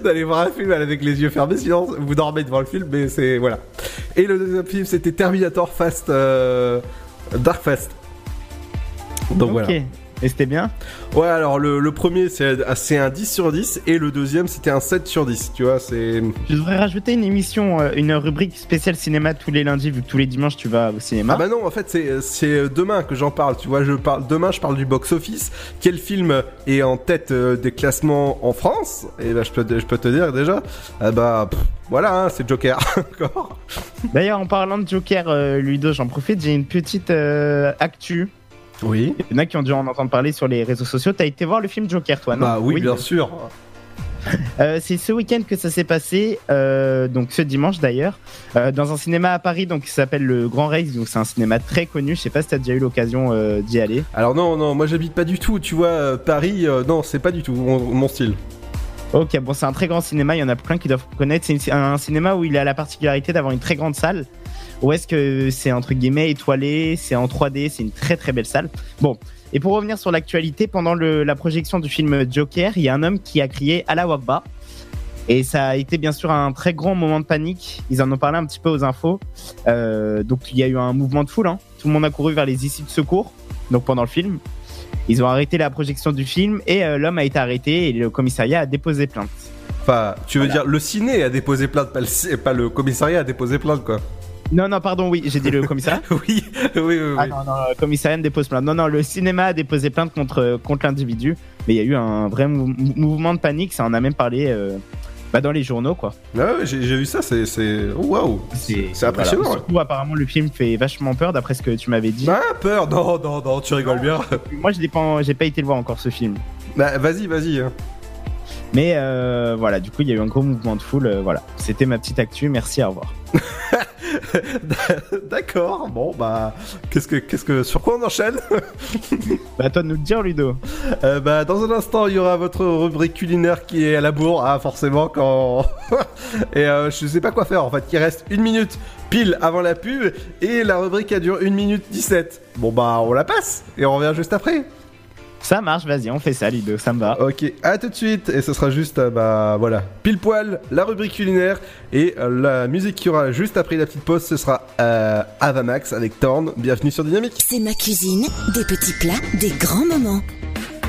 D'aller voir un film avec les yeux fermés, sinon vous dormez devant le film, mais c'est voilà. Et le deuxième film, c'était Terminator Fast, euh, Dark Fast. Donc voilà. Et c'était bien Ouais, alors le, le premier c'est un 10 sur 10 et le deuxième c'était un 7 sur 10, tu vois, c'est... Je devrais rajouter une émission, euh, une rubrique spéciale cinéma tous les lundis, vu que tous les dimanches tu vas au cinéma. Ah bah non, en fait c'est demain que j'en parle, tu vois, je parle demain je parle du box-office, quel film est en tête euh, des classements en France? Et bah je peux, te- je peux te dire déjà, ah bah pff, voilà, hein, c'est Joker encore. D'ailleurs, en parlant de Joker, euh, Ludo, j'en profite, j'ai une petite euh, actu. Oui. Il y en a qui ont dû en entendre parler sur les réseaux sociaux. T'as été voir le film Joker, toi, non Bah oui, bien sûr. Euh, c'est ce week-end que ça s'est passé, euh, donc ce dimanche d'ailleurs, euh, dans un cinéma à Paris donc qui s'appelle le Grand Rex. Donc c'est un cinéma très connu. Je sais pas si t'as déjà eu l'occasion d'y aller. Alors non, non, moi j'habite pas du tout, tu vois, Paris, non, c'est pas du tout mon, mon style. Ok, bon, c'est un très grand cinéma. Il y en a plein qui doivent connaître. C'est un cinéma où il a la particularité d'avoir une très grande salle. Où est-ce que c'est entre guillemets étoilé, c'est en 3D, c'est une très très belle salle. Bon, et pour revenir sur l'actualité, pendant le- la projection du film Joker, il y a un homme qui a crié Allah Wakba. Et ça a été bien sûr un très grand moment de panique. Ils en ont parlé un petit peu aux infos. Euh, donc il y a eu un mouvement de foule. hein. Tout le monde a couru vers les issues de secours. Donc pendant le film, ils ont arrêté la projection du film et euh, l'homme a été arrêté et le commissariat a déposé plainte. Enfin, tu veux dire, le ciné a déposé plainte, pas le, ci- pas le commissariat a déposé plainte, quoi. Non, non, pardon, oui, j'ai dit le commissariat. oui, oui, oui. Ah non, non, le commissariat dépose plainte. Non, non, le cinéma a déposé plainte contre, contre l'individu. Mais il y a eu un vrai mou- mou- mouvement de panique, ça en a même parlé euh, bah, dans les journaux, quoi. Ouais, ouais, j'ai vu ça, c'est. c'est- oh, Waouh! C'est impressionnant. Voilà. Surtout, apparemment, le film fait vachement peur, d'après ce que tu m'avais dit. Ah, peur Non, non, non, tu rigoles bien. Moi, je l'ai pas, j'ai pas été le voir encore ce film. Bah, vas-y, vas-y. Mais euh, voilà, du coup, il y a eu un gros mouvement de foule. euh, voilà, c'était ma petite actu. Merci, au revoir. D'accord, bon, bah. Qu'est-ce que, qu'est-ce que. Sur quoi on enchaîne Bah, toi de nous le dire, Ludo. Euh, bah, dans un instant, il y aura votre rubrique culinaire qui est à la bourre, ah, forcément, quand. et euh, je sais pas quoi faire en fait. Il reste une minute pile avant la pub et la rubrique elle dure une minute 17. Bon, bah, on la passe et on revient juste après. Ça marche, vas-y, on fait ça, Ludo, ça me va. Ok, à tout de suite et ce sera juste, euh, bah voilà, pile poil, la rubrique culinaire et euh, la musique qui aura juste après la petite pause, ce sera euh, Avamax avec Torn. Bienvenue sur Dynamique. C'est ma cuisine, des petits plats, des grands moments.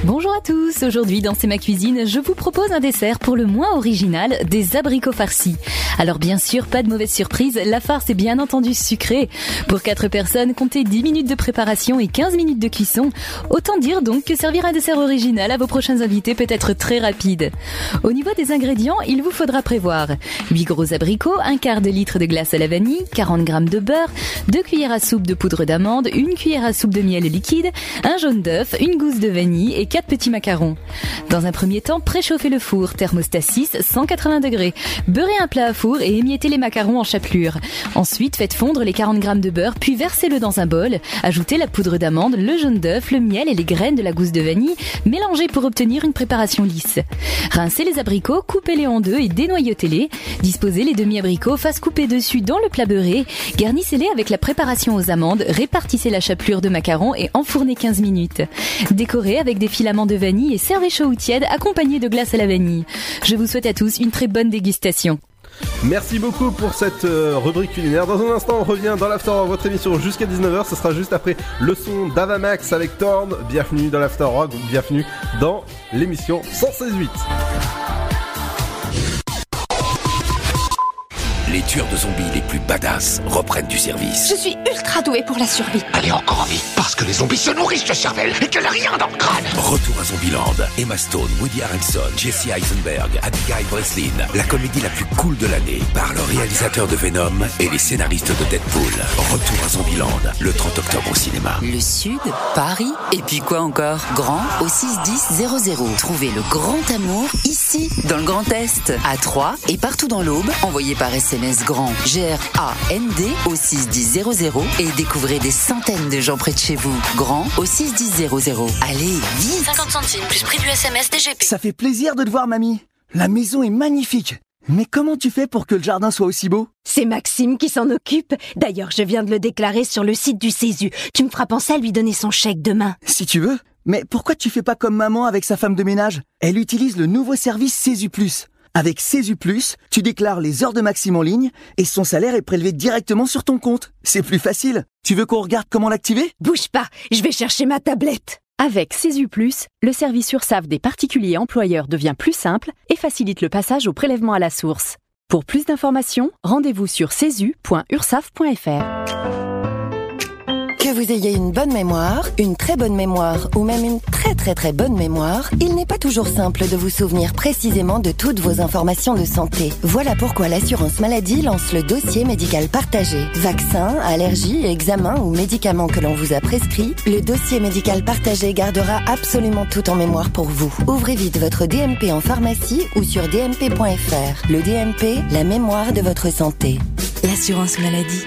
Bonjour à tous, aujourd'hui dans C'est ma cuisine, je vous propose un dessert pour le moins original, des abricots farcis. Alors bien sûr, pas de mauvaise surprise, la farce est bien entendu sucrée. Pour 4 personnes, comptez 10 minutes de préparation et 15 minutes de cuisson. Autant dire donc que servir un dessert original à vos prochains invités peut être très rapide. Au niveau des ingrédients, il vous faudra prévoir 8 gros abricots, un quart de litre de glace à la vanille, 40 g de beurre, 2 cuillères à soupe de poudre d'amande, une cuillère à soupe de miel liquide, un jaune d'œuf, une gousse de vanille et 4 petits macarons. Dans un premier temps, préchauffez le four, thermostat 6, 180 degrés. Beurrez un plat à four et émiettez les macarons en chapelure. Ensuite, faites fondre les 40 g de beurre, puis versez-le dans un bol. Ajoutez la poudre d'amande, le jaune d'œuf, le miel et les graines de la gousse de vanille. Mélangez pour obtenir une préparation lisse. Rincez les abricots, coupez-les en deux et dénoyautez-les. Disposez les demi-abricots face coupés dessus dans le plat beurré. Garnissez-les avec la préparation aux amandes. Répartissez la chapelure de macarons et enfournez 15 minutes. Décorez avec des filaments de vanille et servez chaud ou tiède accompagné de glace à la vanille. Je vous souhaite à tous une très bonne dégustation. Merci beaucoup pour cette euh, rubrique culinaire. Dans un instant, on revient dans l'After Rock, votre émission jusqu'à 19h. Ce sera juste après le son d'Avamax avec Torn. Bienvenue dans l'After Rock, bienvenue dans l'émission 116.8. Les tueurs de zombies les plus badass reprennent du service. Je suis ultra douée pour la survie. Allez encore en vie, parce que les zombies se nourrissent de cervelle et qu'elle a rien dans le crâne. Retour à Zombieland. Emma Stone, Woody Harrelson, Jesse Eisenberg, Abigail Breslin. La comédie la plus cool de l'année par le réalisateur de Venom et les scénaristes de Deadpool. Retour à Zombieland, le 30 octobre au cinéma. Le Sud, Paris, et puis quoi encore? Grand au 61000. Trouvez le grand amour ici, dans le Grand Est, à Troyes et partout dans l'Aube. Envoyez par SMS grand G-R-A-N-D au 61000 et découvrez des centaines de gens près de chez vous. Grand au 61000. Allez, vite 50 centimes plus prix du SMS DGP. Ça fait plaisir de te voir, mamie. La maison est magnifique. Mais comment tu fais pour que le jardin soit aussi beau? C'est Maxime qui s'en occupe. D'ailleurs, je viens de le déclarer sur le site du Césu. Tu me feras penser à lui donner son chèque demain. Si tu veux. Mais pourquoi tu fais pas comme maman avec sa femme de ménage? Elle utilise le nouveau service Césu Plus. Avec Plus, tu déclares les heures de Maxime en ligne et son salaire est prélevé directement sur ton compte. C'est plus facile. Tu veux qu'on regarde comment l'activer? Bouge pas, je vais chercher ma tablette. Avec CESU+, le service URSAF des particuliers employeurs devient plus simple et facilite le passage au prélèvement à la source. Pour plus d'informations, rendez-vous sur cesu.ursaf.fr. Que vous ayez une bonne mémoire, une très bonne mémoire ou même une très très très bonne mémoire, il n'est pas toujours simple de vous souvenir précisément de toutes vos informations de santé. Voilà pourquoi l'assurance maladie lance le dossier médical partagé. Vaccins, allergies, examens ou médicaments que l'on vous a prescrits, le dossier médical partagé gardera absolument tout en mémoire pour vous. Ouvrez vite votre DMP en pharmacie ou sur dmp.fr. Le DMP, la mémoire de votre santé. L'assurance maladie.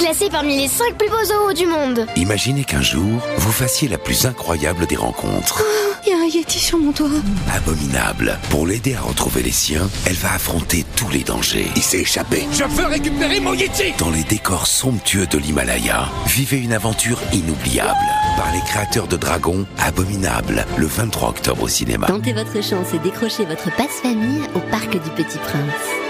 Classé parmi les 5 plus beaux zoos du monde. Imaginez qu'un jour, vous fassiez la plus incroyable des rencontres. Il y a un Yeti sur mon toit. Abominable. Pour l'aider à retrouver les siens, elle va affronter tous les dangers. Il s'est échappé. Je veux récupérer mon Yeti Dans les décors somptueux de l'Himalaya, vivez une aventure inoubliable. Par les créateurs de Dragon, Abominable, le 23 octobre au cinéma. Tentez votre chance et décrochez votre passe-famille au Parc du Petit Prince.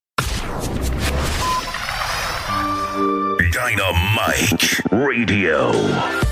Dynamite Radio.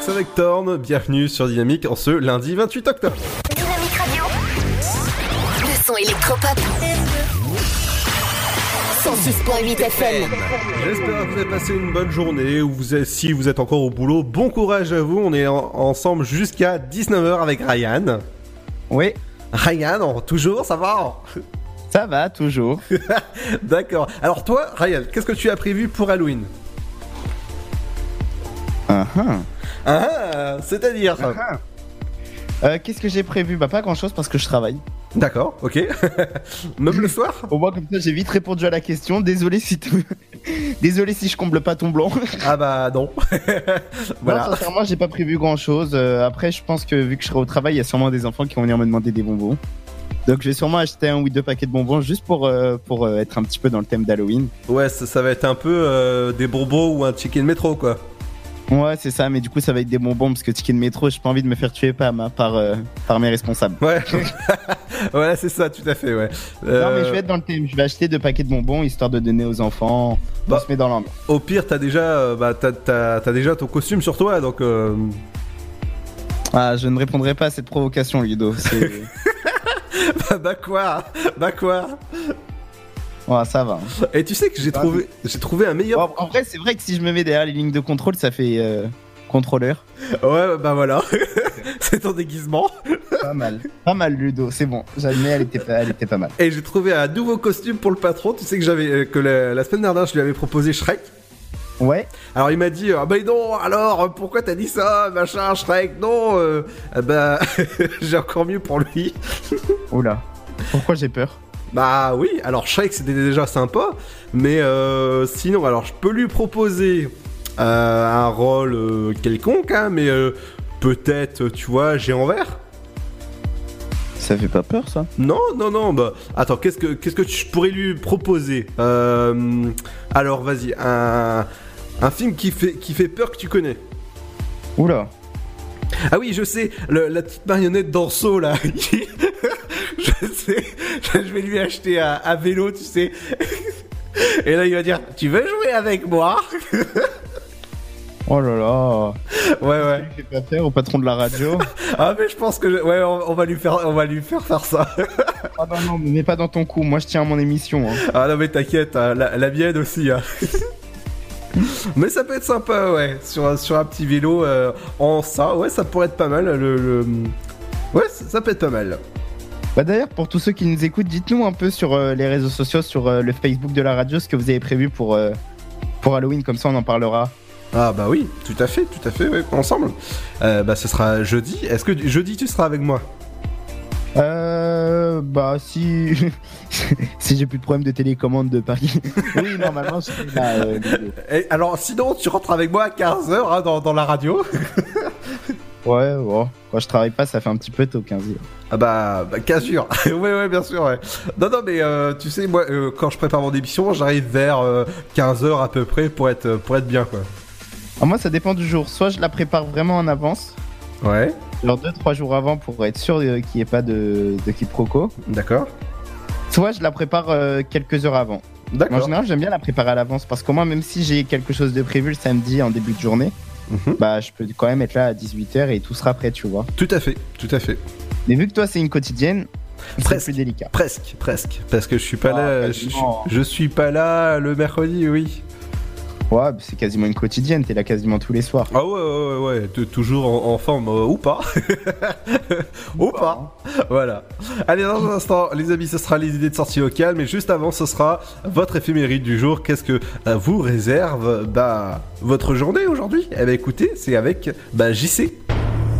Max avec Torn, bienvenue sur Dynamique en ce lundi 28 octobre. Dynamique Radio. Le son électropop. 106.8 FM. J'espère que vous avez passé une bonne journée, ou vous êtes, si vous êtes encore au boulot, bon courage à vous, on est en- ensemble jusqu'à 19h avec Ryan. Oui. Ryan, on- toujours, ça va? Ça va, toujours. D'accord. Alors toi, Ryan, qu'est-ce que tu as prévu pour Halloween? Ah, ah. Ah, c'est-à-dire Euh, Qu'est-ce que j'ai prévu Bah pas grand chose parce que je travaille. D'accord, ok. Même le soir? Au moins comme ça j'ai vite répondu à la question. Désolé si tu- Désolé si je comble pas ton blanc. Ah bah non. voilà. sincèrement j'ai pas prévu grand chose. après je pense que vu que je serai au travail il y a sûrement des enfants qui vont venir me demander des bonbons. Donc je vais sûrement acheter un ou deux paquets de bonbons juste pour, euh, pour euh, être un petit peu dans le thème d'Halloween. Ouais, ça, ça va être un peu euh, des bonbons ou un chicken métro quoi. Ouais, c'est ça, mais du coup, ça va être des bonbons parce que Ticket de métro, j'ai pas envie de me faire tuer par, ma- par, euh, par mes responsables. Ouais, ouais, c'est ça, tout à fait, ouais. Non, Euh, mais je vais être dans le thème. Je vais acheter deux paquets de bonbons histoire de donner aux enfants. On se met dans l'ambiance. Au pire, t'as déjà, euh, bah, t'as, t'as- t'as déjà ton costume sur toi, donc. euh, Ah, je ne répondrai pas à cette provocation, Ludo. Bah, bah quoi? Bah quoi? Ouais, ça va. Et tu sais que j'ai trouvé, j'ai trouvé un meilleur. En, en vrai, c'est vrai que si je me mets derrière les lignes de contrôle, ça fait euh, contrôleur. Ouais, bah voilà. c'est ton déguisement. Pas mal. Pas mal, Ludo. C'est bon. J'admets, elle était, pas- elle était pas mal. Et j'ai trouvé un nouveau costume pour le patron. Tu sais que j'avais euh, que la, la semaine dernière, je lui avais proposé Shrek. Ouais. Alors il m'a dit ah bah non alors pourquoi t'as dit ça machin Shrek? Non euh, ah bah j'ai encore mieux pour lui. Oula. Pourquoi j'ai peur? Bah oui alors Shrek c'était déjà sympa mais euh, sinon alors je peux lui proposer euh, un rôle euh, quelconque hein, mais peut-être tu vois géant vert. Ça fait pas peur ça? Non, non, non, bah attends, qu'est-ce que qu'est-ce que tu pourrais lui proposer? Alors vas-y, un, un film qui fait qui fait peur que tu connais. Oula. Ah oui, je sais, le- la petite marionnette d'Orso là. je sais, je vais lui acheter un, un vélo, tu sais. Et là il va dire, tu veux jouer avec moi? Oh là là. Ouais ouais. Faire au patron de la radio? Ah mais je pense que je- ouais, on, on va lui faire on va lui faire faire ça. Ah non, non, mais pas dans ton cou. Moi, je tiens à mon émission. hein. Ah non mais t'inquiète, hein, la, la mienne aussi. hein. mais ça peut être sympa, ouais, sur, un- sur un petit vélo euh, en ça, ouais, ça pourrait être pas mal. Le, le- Ouais, ça peut être pas mal. Bah d'ailleurs, pour tous ceux qui nous écoutent, dites-nous un peu sur euh, les réseaux sociaux, sur euh, le Facebook de la radio, ce que vous avez prévu pour, euh, pour Halloween, comme ça on en parlera. Ah bah oui, tout à fait, tout à fait, ouais, ensemble. Bah ce sera jeudi. Est-ce que jeudi tu seras avec moi? Euh. Bah si. si j'ai plus de problème de télécommande de Paris. oui, normalement, je serai là. euh. Et alors sinon tu rentres avec moi à 15h dans, dans la radio. ouais, ouais. Quand je travaille pas, ça fait un petit peu tôt, 15 Ah bah, bah 15 jours. ouais, ouais, bien sûr, ouais. Non, non, mais euh, tu sais, moi, euh, quand je prépare mon émission, j'arrive vers 15h à peu près pour être, pour être bien, quoi. Alors, moi, ça dépend du jour. Soit je la prépare vraiment en avance. Ouais. Genre 2-3 jours avant pour être sûr euh, qu'il n'y ait pas de, de quiproquo. D'accord. Soit je la prépare euh, quelques heures avant. D'accord. En général, j'aime bien la préparer à l'avance parce qu'au moins, même si j'ai quelque chose de prévu le samedi en début de journée, Mhm. bah je peux quand même être là à 18h et tout sera prêt, tu vois. Tout à fait, tout à fait. Mais vu que toi, c'est une quotidienne, c'est Presque. plus délicat. Presque, presque. Parce que je suis pas Ah, là, je, quasiment. je suis pas là le mercredi, oui. Ouais, bah, c'est quasiment une quotidienne, t'es là quasiment tous les soirs. Ah ouais, ouais, ouais, ouais, toujours en, en forme euh, ou pas. ou pas. Voilà. Allez, dans un instant, les amis, ce sera les idées de sortie locale, mais juste avant, ce sera votre éphéméride du jour. Qu'est-ce que euh, vous réserve bah, votre journée aujourd'hui? Eh ben écoutez, c'est avec bah, JC.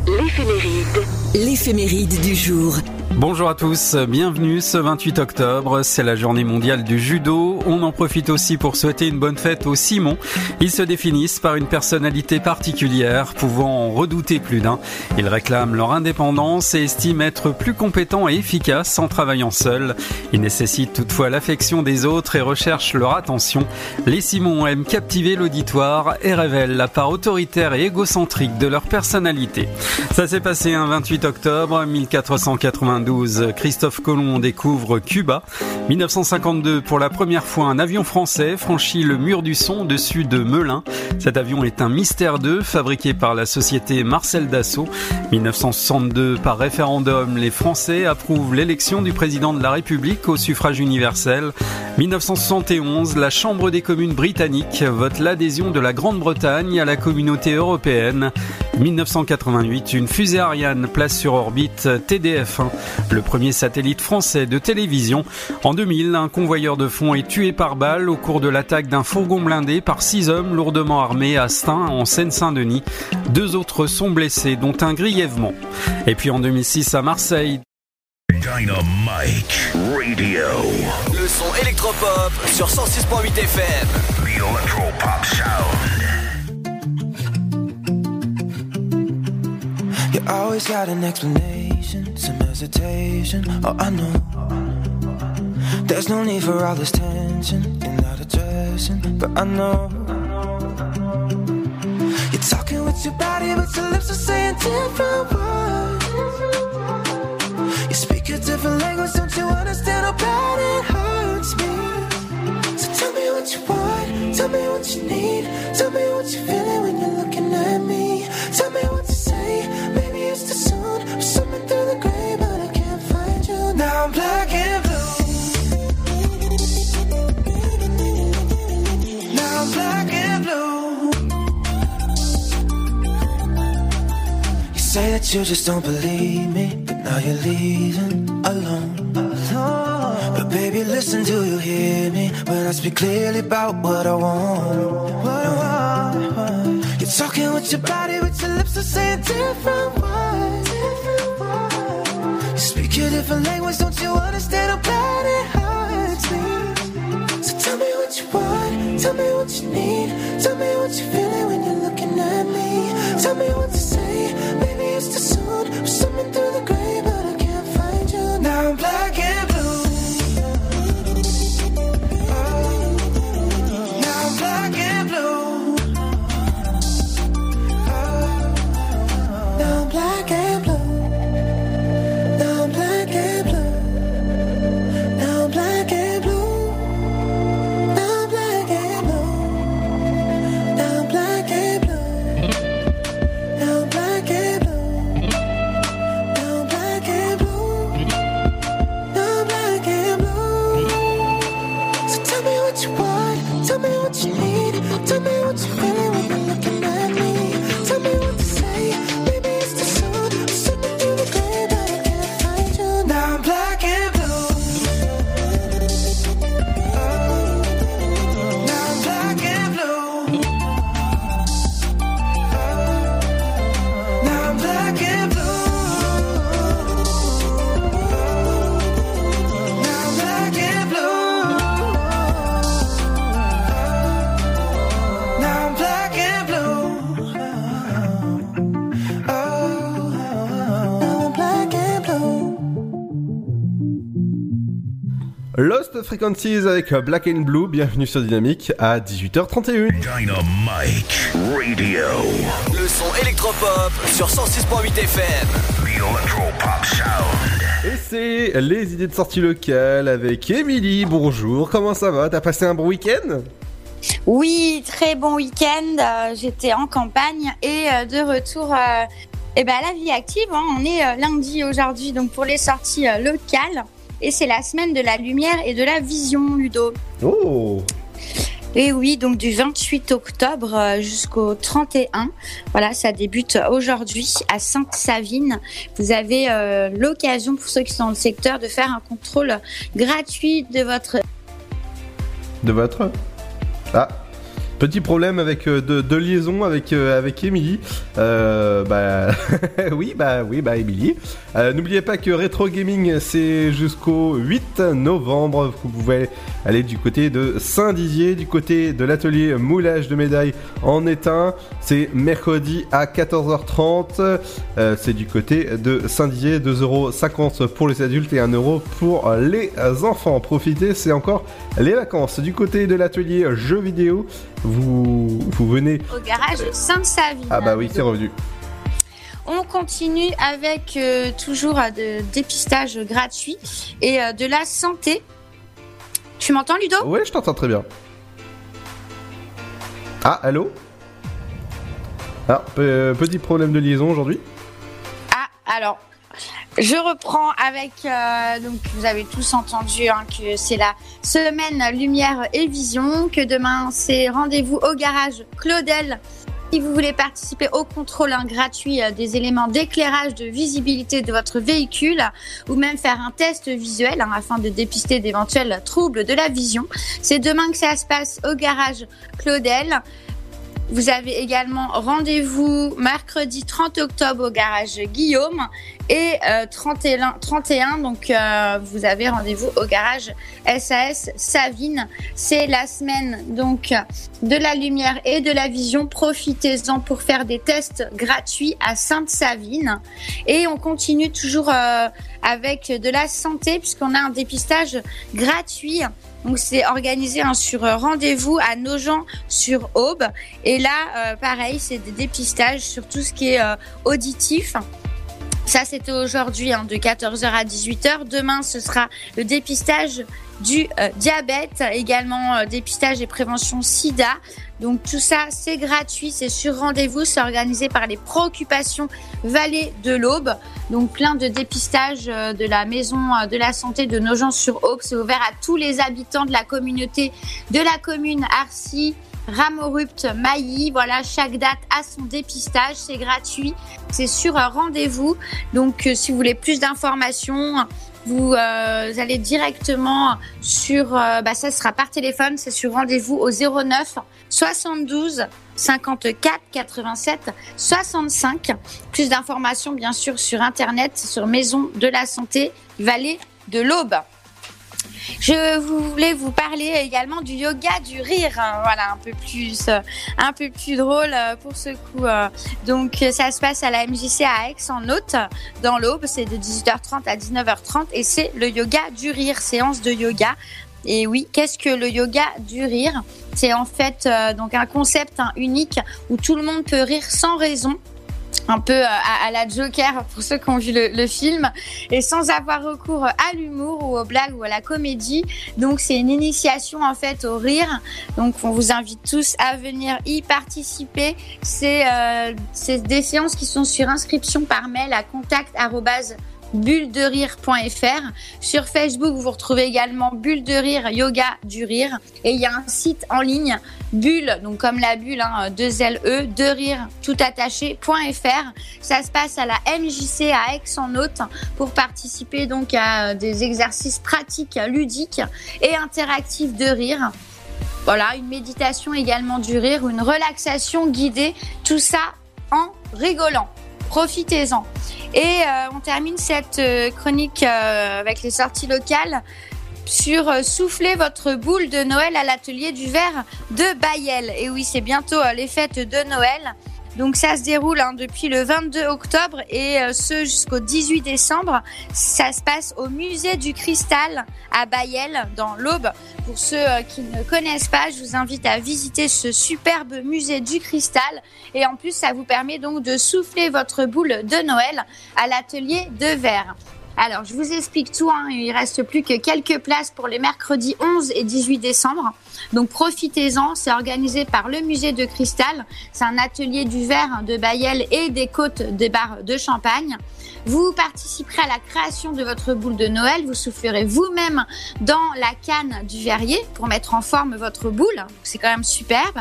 L'éphéméride. L'éphéméride du jour. Bonjour à tous, bienvenue ce 28 octobre, c'est la journée mondiale du judo. On en profite aussi pour souhaiter une bonne fête aux Simons. Ils se définissent par une personnalité particulière, pouvant en redouter plus d'un. Ils réclament leur indépendance et estiment être plus compétents et efficaces en travaillant seuls. Ils nécessitent toutefois l'affection des autres et recherchent leur attention. Les Simons aiment captiver l'auditoire et révèlent la part autoritaire et égocentrique de leur personnalité. Ça s'est passé un 28 octobre 1490 1892, Christophe Colomb découvre Cuba. 1952, pour la première fois, un avion français franchit le mur du son au-dessus de Melun. Cet avion est un Mystère 2 fabriqué par la société Marcel Dassault. 1962, par référendum, les Français approuvent l'élection du président de la République au suffrage universel. 1971, la Chambre des communes britannique vote l'adhésion de la Grande-Bretagne à la communauté européenne. 1988, une fusée Ariane place sur orbite TDF1, le premier satellite français de télévision. En 2000, un convoyeur de fonds est tué par balle au cours de l'attaque d'un fourgon blindé par six hommes lourdement armés à Stein, en Seine-Saint-Denis. Deux autres sont blessés, dont un grièvement. Et puis en 2006 à Marseille, Dynamite Radio. Le son électropop sur 106.8 FM. The Electropop Sound. You always got an explanation, some hesitation. Oh, I know. There's no need for all this tension in that addressing, but I know. You're talking with your body, but your lips are saying different words. You speak a different language, don't you understand how bad it hurts me? So tell me what you want, tell me what you need, tell me what you're feeling when you're looking at me. Tell me what to say, maybe it's the gray, but I can't find you. Now I'm black and blue. Now I'm black and blue. You say that you just don't believe me, but now you're leaving alone. But baby, listen, do you hear me when I speak clearly about what I want? What I want. You're talking with your body, with your lips are saying different words. Speak a different language, don't you understand how bad it hurts me? So tell me what you want, tell me what you need, tell me what you're feeling when you're looking at me. Tell me what to say, maybe it's too soon. I'm swimming through Lost Frequencies avec Black and Blue, bienvenue sur Dynamique à 18h31. Dynamite Radio. Le son électropop sur 106.8 FM. The Electropop Sound. Et c'est les idées de sortie locale avec Émilie. Bonjour, comment ça va? T'as passé un bon week-end? Oui, très bon week-end. Euh, J'étais en campagne et euh, de retour euh, eh ben, à la vie active. hein. On est euh, lundi aujourd'hui donc pour les sorties euh, locales. Et c'est la semaine de la lumière et de la vision, Ludo. Oh Et oui, donc du 28 octobre euh, jusqu'au 31. Voilà, ça débute aujourd'hui à Sainte-Savine. Vous avez euh, l'occasion, pour ceux qui sont dans le secteur, de faire un contrôle gratuit de votre De votre Ah Petit problème avec euh, de, de liaison avec euh, avec Émilie. Euh, bah oui bah oui bah Émilie. Euh, N'oubliez pas que Retro Gaming c'est jusqu'au 8 novembre. Vous pouvez aller du côté de Saint-Dizier, du côté de l'atelier moulage de médailles en étain. C'est mercredi à 14h30. Euh, c'est du côté de Saint-Dizier, 2,50€ pour les adultes et 1€ pour les enfants. Profitez, c'est encore les vacances. Du côté de l'atelier jeux vidéo, vous, vous venez. au garage de Sainte-Savine. Ah bah oui, c'est revenu. On continue avec euh, toujours euh, de dépistage gratuit et euh, de la santé. Tu m'entends, Ludo? Oui, je t'entends très bien. Ah, allô? Ah, pe- petit problème de liaison aujourd'hui. Ah, alors, je reprends avec. euh, donc, vous avez tous entendu hein, que c'est la semaine Lumière et Vision, que demain c'est rendez-vous au garage Claudel. Si vous voulez participer au contrôle hein, gratuit euh, des éléments d'éclairage de visibilité de votre véhicule ou même faire un test visuel hein, afin de dépister d'éventuels troubles de la vision, c'est demain que ça se passe au garage Claudel. Vous avez également rendez-vous mercredi 30 octobre au garage Guillaume et euh, 31, 31 donc euh, vous avez rendez-vous au garage SAS Savine. C'est la semaine donc de la lumière et de la vision. Profitez-en pour faire des tests gratuits à Sainte-Savine et on continue toujours euh, avec de la santé puisqu'on a un dépistage gratuit. Donc c'est organisé hein, sur euh, rendez-vous à Nogent sur Aube. Et là, euh, pareil, c'est des dépistages sur tout ce qui est euh, auditif. Ça, c'était aujourd'hui hein, de 14h à 18h. Demain, ce sera le dépistage du euh, diabète, également euh, dépistage et prévention sida. Donc tout ça, c'est gratuit, c'est sur rendez-vous, c'est organisé par les préoccupations Vallée de l'Aube. Donc plein de dépistages euh, de la maison de la santé de Nogent-sur-Aube. C'est ouvert à tous les habitants de la communauté de la commune Arcy. Ramorupt, Mailly, voilà, chaque date a son dépistage, c'est gratuit, c'est sur rendez-vous. Donc, si vous voulez plus d'informations, vous euh, allez directement sur, euh, bah, ça sera par téléphone, c'est sur rendez-vous au 09 72 54 87 65. Plus d'informations, bien sûr, sur Internet, sur Maison de la Santé, Vallée de l'Aube. Je voulais vous parler également du yoga du rire, hein, voilà un peu plus, euh, drôle euh, pour ce coup. euh. Donc ça se passe à la MJC à Aix en Haute, dans l'Aube, c'est de 18h30 à 19h30 et c'est le yoga du rire, séance de yoga. Et oui, qu'est-ce que le yoga du rire? C'est en fait donc un concept hein, unique où tout le monde peut rire sans raison un peu euh, à, la Joker pour ceux qui ont vu le, film et sans avoir recours à l'humour ou aux blagues ou à la comédie. Donc c'est une initiation en fait au rire. Donc on vous invite tous à venir y participer. C'est euh, des séances qui sont sur inscription par mail à contact bullederire.fr. Sur Facebook, vous retrouvez également Bulle de Rire, Yoga du Rire. Et il y a un site en ligne, Bulle, donc comme la bulle, hein, deux L-E, de rire, tout attaché.fr. Ça se passe à la MJC à Aix-en-Haute pour participer donc à des exercices pratiques, ludiques et interactifs de rire. Voilà, une méditation également du rire, une relaxation guidée, tout ça en rigolant. Profitez-en. Et euh, on termine cette euh, chronique euh, avec les sorties locales sur euh, souffler votre boule de Noël à l'atelier du verre de Bayel. Et oui, c'est bientôt les fêtes de Noël. Donc ça se déroule hein, depuis le 22 octobre et euh, ce jusqu'au 18 décembre. Ça se passe au musée du cristal à Bayel dans l'Aube. Pour ceux euh, qui ne connaissent pas, je vous invite à visiter ce superbe musée du cristal et en plus ça vous permet donc de souffler votre boule de Noël à l'atelier de verre. Alors, je vous explique tout. Hein. Il reste plus que quelques places pour les mercredis 11 et 18 décembre. Donc, profitez-en. C'est organisé par le musée de Cristal. C'est un atelier du verre de Bayel et des côtes des bars de Champagne. Vous participerez à la création de votre boule de Noël. Vous soufflerez vous-même dans la canne du verrier pour mettre en forme votre boule. C'est quand même superbe.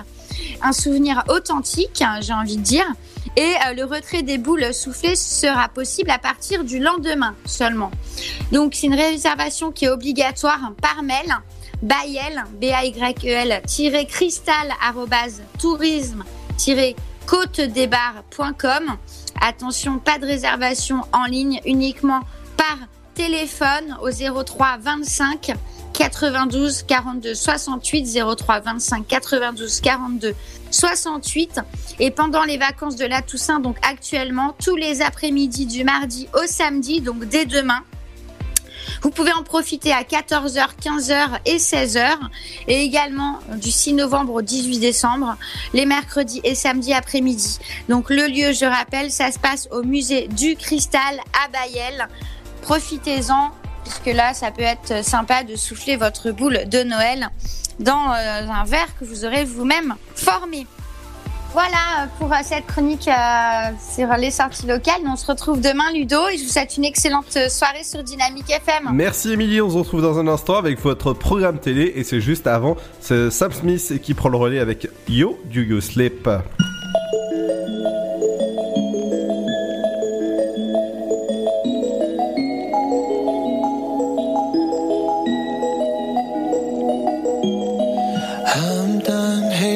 Un souvenir authentique, hein, j'ai envie de dire. Et euh, le retrait des boules soufflées sera possible à partir du lendemain seulement. Donc c'est une réservation qui est obligatoire par mail. Bayel, B-A-Y-E-L, tourisme, tiré côtedesbars.com. Attention, pas de réservation en ligne, uniquement par téléphone au 03 25 92 42 68 03 25 92 42 68 et pendant les vacances de la Toussaint donc actuellement tous les après-midi du mardi au samedi donc dès demain Vous pouvez en profiter à 14h, 15h et 16h et également du 6 novembre au 18 décembre, les mercredis et samedis après-midi. Donc le lieu, je rappelle, ça se passe au musée du Cristal à Bayel. Profitez-en puisque là, ça peut être sympa de souffler votre boule de Noël dans euh, un verre que vous aurez vous-même formé. Voilà pour euh, cette chronique euh, sur les sorties locales. On se retrouve demain, Ludo, et je vous souhaite une excellente soirée sur Dynamique FM. Merci Émilie, on se retrouve dans un instant avec votre programme télé et c'est juste avant, c'est Sam Smith qui prend le relais avec Yo Do You Sleep?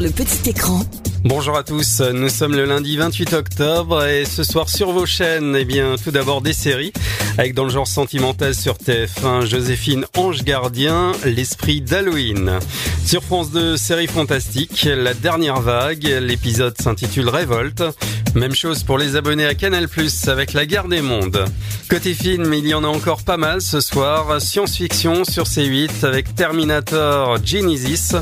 Le petit écran. Bonjour à tous, nous sommes le lundi 28 octobre et ce soir sur vos chaînes, eh bien tout d'abord des séries avec dans le genre sentimental sur TF1 Joséphine Ange Gardien, l'esprit d'Halloween. Sur France 2, série fantastique, La dernière vague, l'épisode s'intitule Révolte. Même chose pour les abonnés à Canal+, avec La guerre des mondes. Côté film, il y en a encore pas mal ce soir. Science-fiction sur C8 avec Terminator Genesis.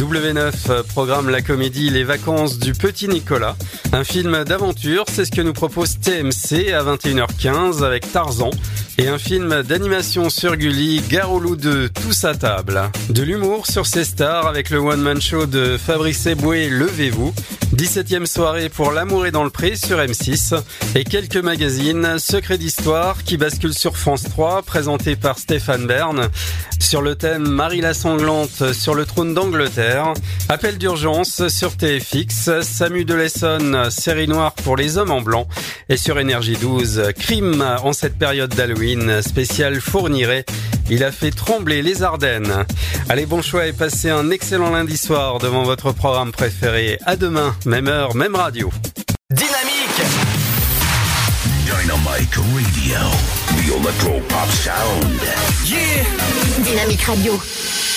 W9 programme la comédie Les vacances du petit Nicolas. Un film d'aventure, c'est ce que nous propose TMC à 21h15 avec Tarzan. Et un film d'animation sur Gulli, loup 2, tous à table. De l'humour sur ces stars avec le one-man show de Fabrice Eboué, Levez-vous. 17e soirée pour L'amour est dans le pré sur M6 et quelques magazines Secret d'histoire qui bascule sur France 3 présenté par Stéphane Bern sur le thème Marie la sanglante sur le trône d'Angleterre, Appel d'urgence sur TFX, Samu de l'Essonne, série noire pour les hommes en blanc et sur Énergie 12, crime en cette période d'Halloween, spécial Fourniret. Il a fait trembler les Ardennes. Allez, bon choix et passez un excellent lundi soir devant votre programme préféré. À demain, même heure, même radio. Dynamique Dynamic Radio. The Electro Pop Sound. Yeah Dynamique Radio.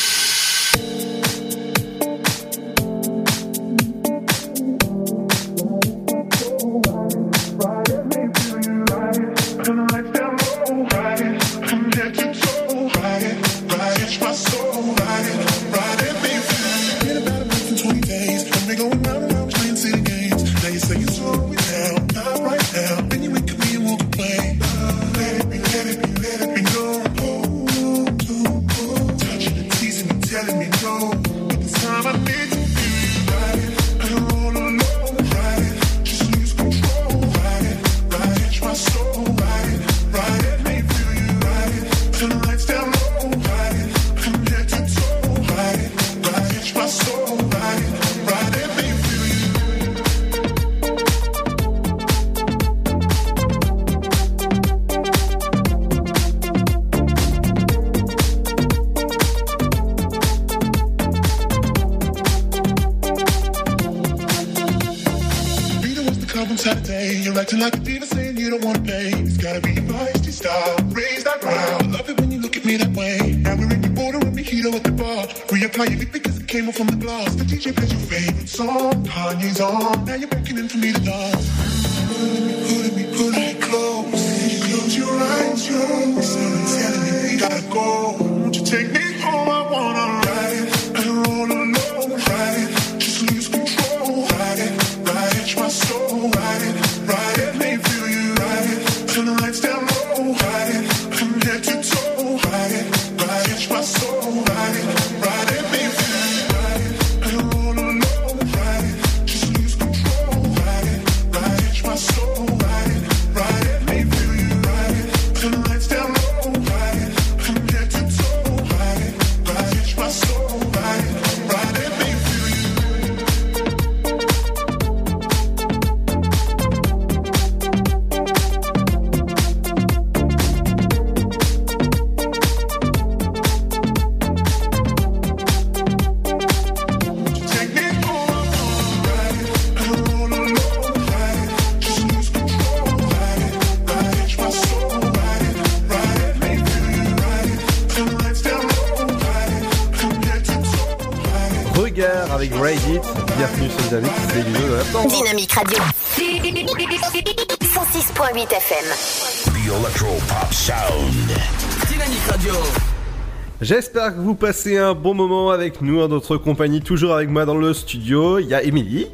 J'espère que vous passez un bon moment avec nous en notre compagnie. Toujours avec moi dans le studio, il y a Émilie.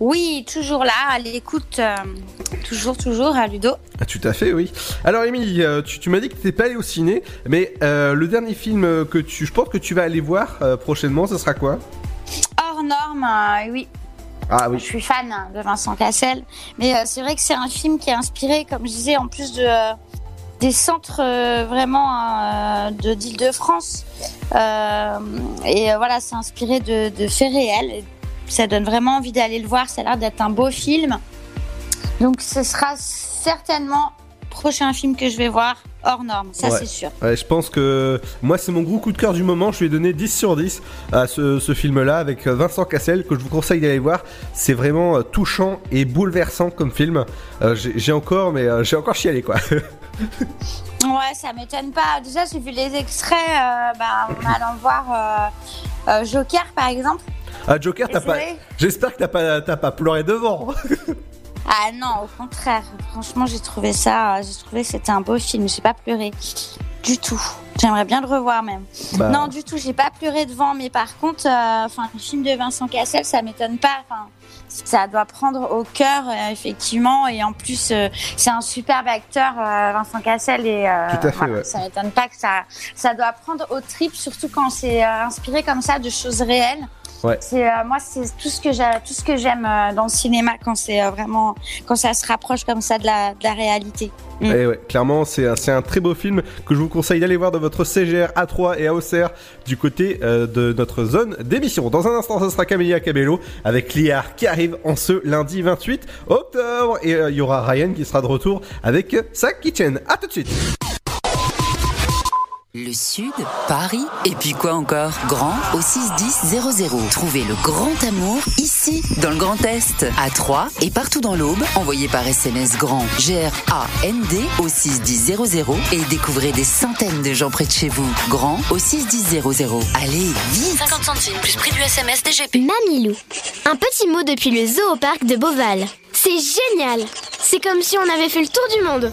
Oui, toujours là, à l'écoute. euh, toujours, toujours à Ludo. Ah, tout à fait, oui. Alors, Émilie, euh, tu, tu m'as dit que tu n'étais pas allé au ciné, mais euh, le dernier film que tu, je pense que tu vas aller voir prochainement, ce sera quoi? Hors norme, oui. Ah oui. Je suis fan hein, de Vincent Cassel. Mais c'est vrai que c'est un film qui est inspiré, comme je disais, en plus de, des centres euh, vraiment euh, de d'Île-de-France. Euh, et voilà, c'est inspiré de, de faits réels. Ça donne vraiment envie d'aller le voir. Ça a l'air d'être un beau film. Donc ce sera certainement le prochain film que je vais voir hors norme, ça Ouais. c'est sûr. Ouais, je pense que moi, c'est mon gros coup de cœur du moment. Je lui ai donné 10 sur 10 à ce, ce film-là avec Vincent Cassel, que je vous conseille d'aller voir. C'est vraiment touchant et bouleversant comme film. Euh, j'ai j'ai encore, mais euh, j'ai encore chialé, quoi. Ouais, ça m'étonne pas. Déjà, j'ai vu les extraits euh, bah, en allant voir euh, euh, Joker par exemple. Ah, Joker, t'as pas. J'espère que t'as pas, pleuré devant. Ah non, au contraire. Franchement, j'ai trouvé ça, j'ai trouvé que c'était un beau film. J'ai pas pleuré du tout. J'aimerais bien le revoir même. Bah. Non, du tout, j'ai pas pleuré devant. Mais par contre, euh, le film de Vincent Cassel, ça m'étonne pas. Enfin, ça doit prendre au cœur, euh, effectivement. Et en plus, euh, c'est un superbe acteur, euh, Vincent Cassel. Et Tout à fait, voilà, ouais. ça m'étonne pas que ça, ça doit prendre au trip, surtout quand c'est inspiré comme ça de choses réelles. Ouais. C'est euh, moi, c'est tout ce que j'ai, tout ce que j'aime euh, dans le cinéma quand c'est euh, vraiment, quand ça se rapproche comme ça de la, de la réalité. Mm. Et ouais, clairement, c'est un, très beau film que je vous conseille d'aller voir dans votre CGR A3 et AOCR du côté de notre zone d'émission. Dans un instant, ce sera Camélia Cabello avec Liar qui arrive en ce lundi 28 octobre. Et il y aura Ryan qui sera de retour avec sa kitchen. À tout de suite. Le Sud, Paris, et puis quoi encore? Grand au 61000. Trouvez le grand amour ici, dans le Grand Est, à Troyes et partout dans l'Aube. Envoyez par SMS grand G-R-A-N-D au 61000 et découvrez des centaines de gens près de chez vous. Grand au 61000. Allez, vite 50 centimes plus prix du SMS DGP. Mamilou. Un petit mot depuis le zoo au parc de Beauval. C'est génial C'est comme si on avait fait le tour du monde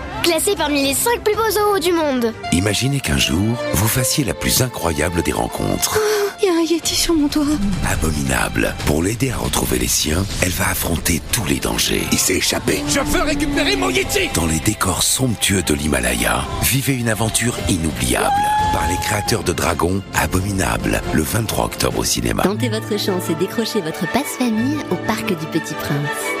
Classé parmi les 5 plus beaux zoos du monde Imaginez qu'un jour, vous fassiez la plus incroyable des rencontres. Il y a un Yeti sur mon toit Abominable. Pour l'aider à retrouver les siens, elle va affronter tous les dangers. Il s'est échappé. Je veux récupérer mon Yeti Dans les décors somptueux de l'Himalaya, vivez une aventure inoubliable. Par les créateurs de Dragon, Abominable, le 23 octobre au cinéma. Tentez votre chance et décrochez votre passe-famille au Parc du Petit Prince.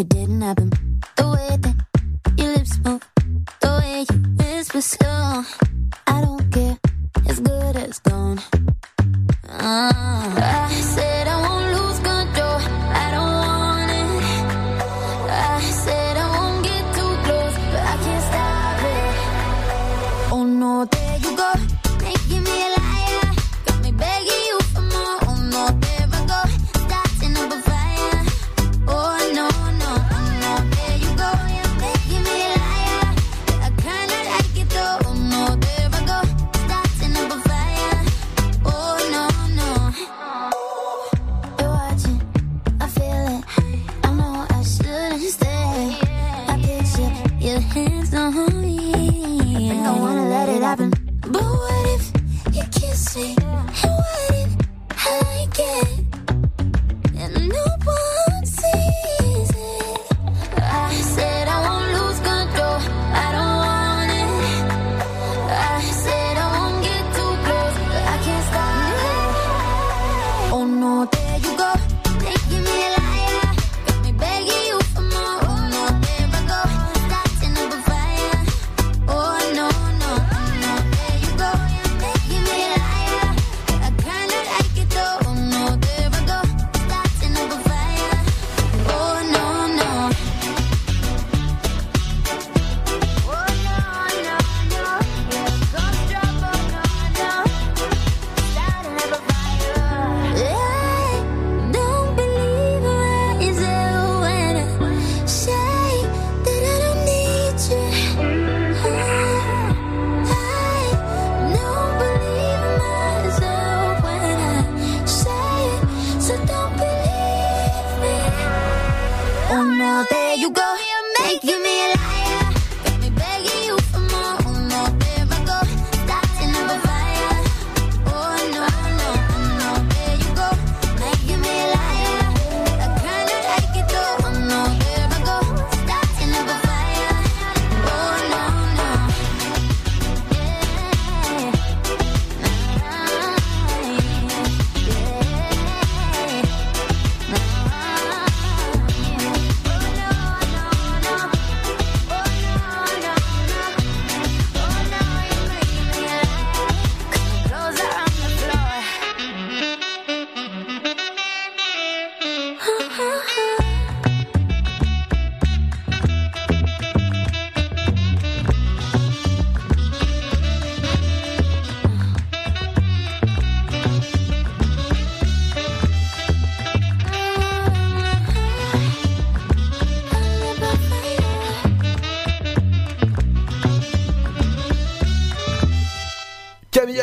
It didn't happen. The way that your lips move, the way you whisper slow. On. I think I wanna let it happen. But what if you kiss me? What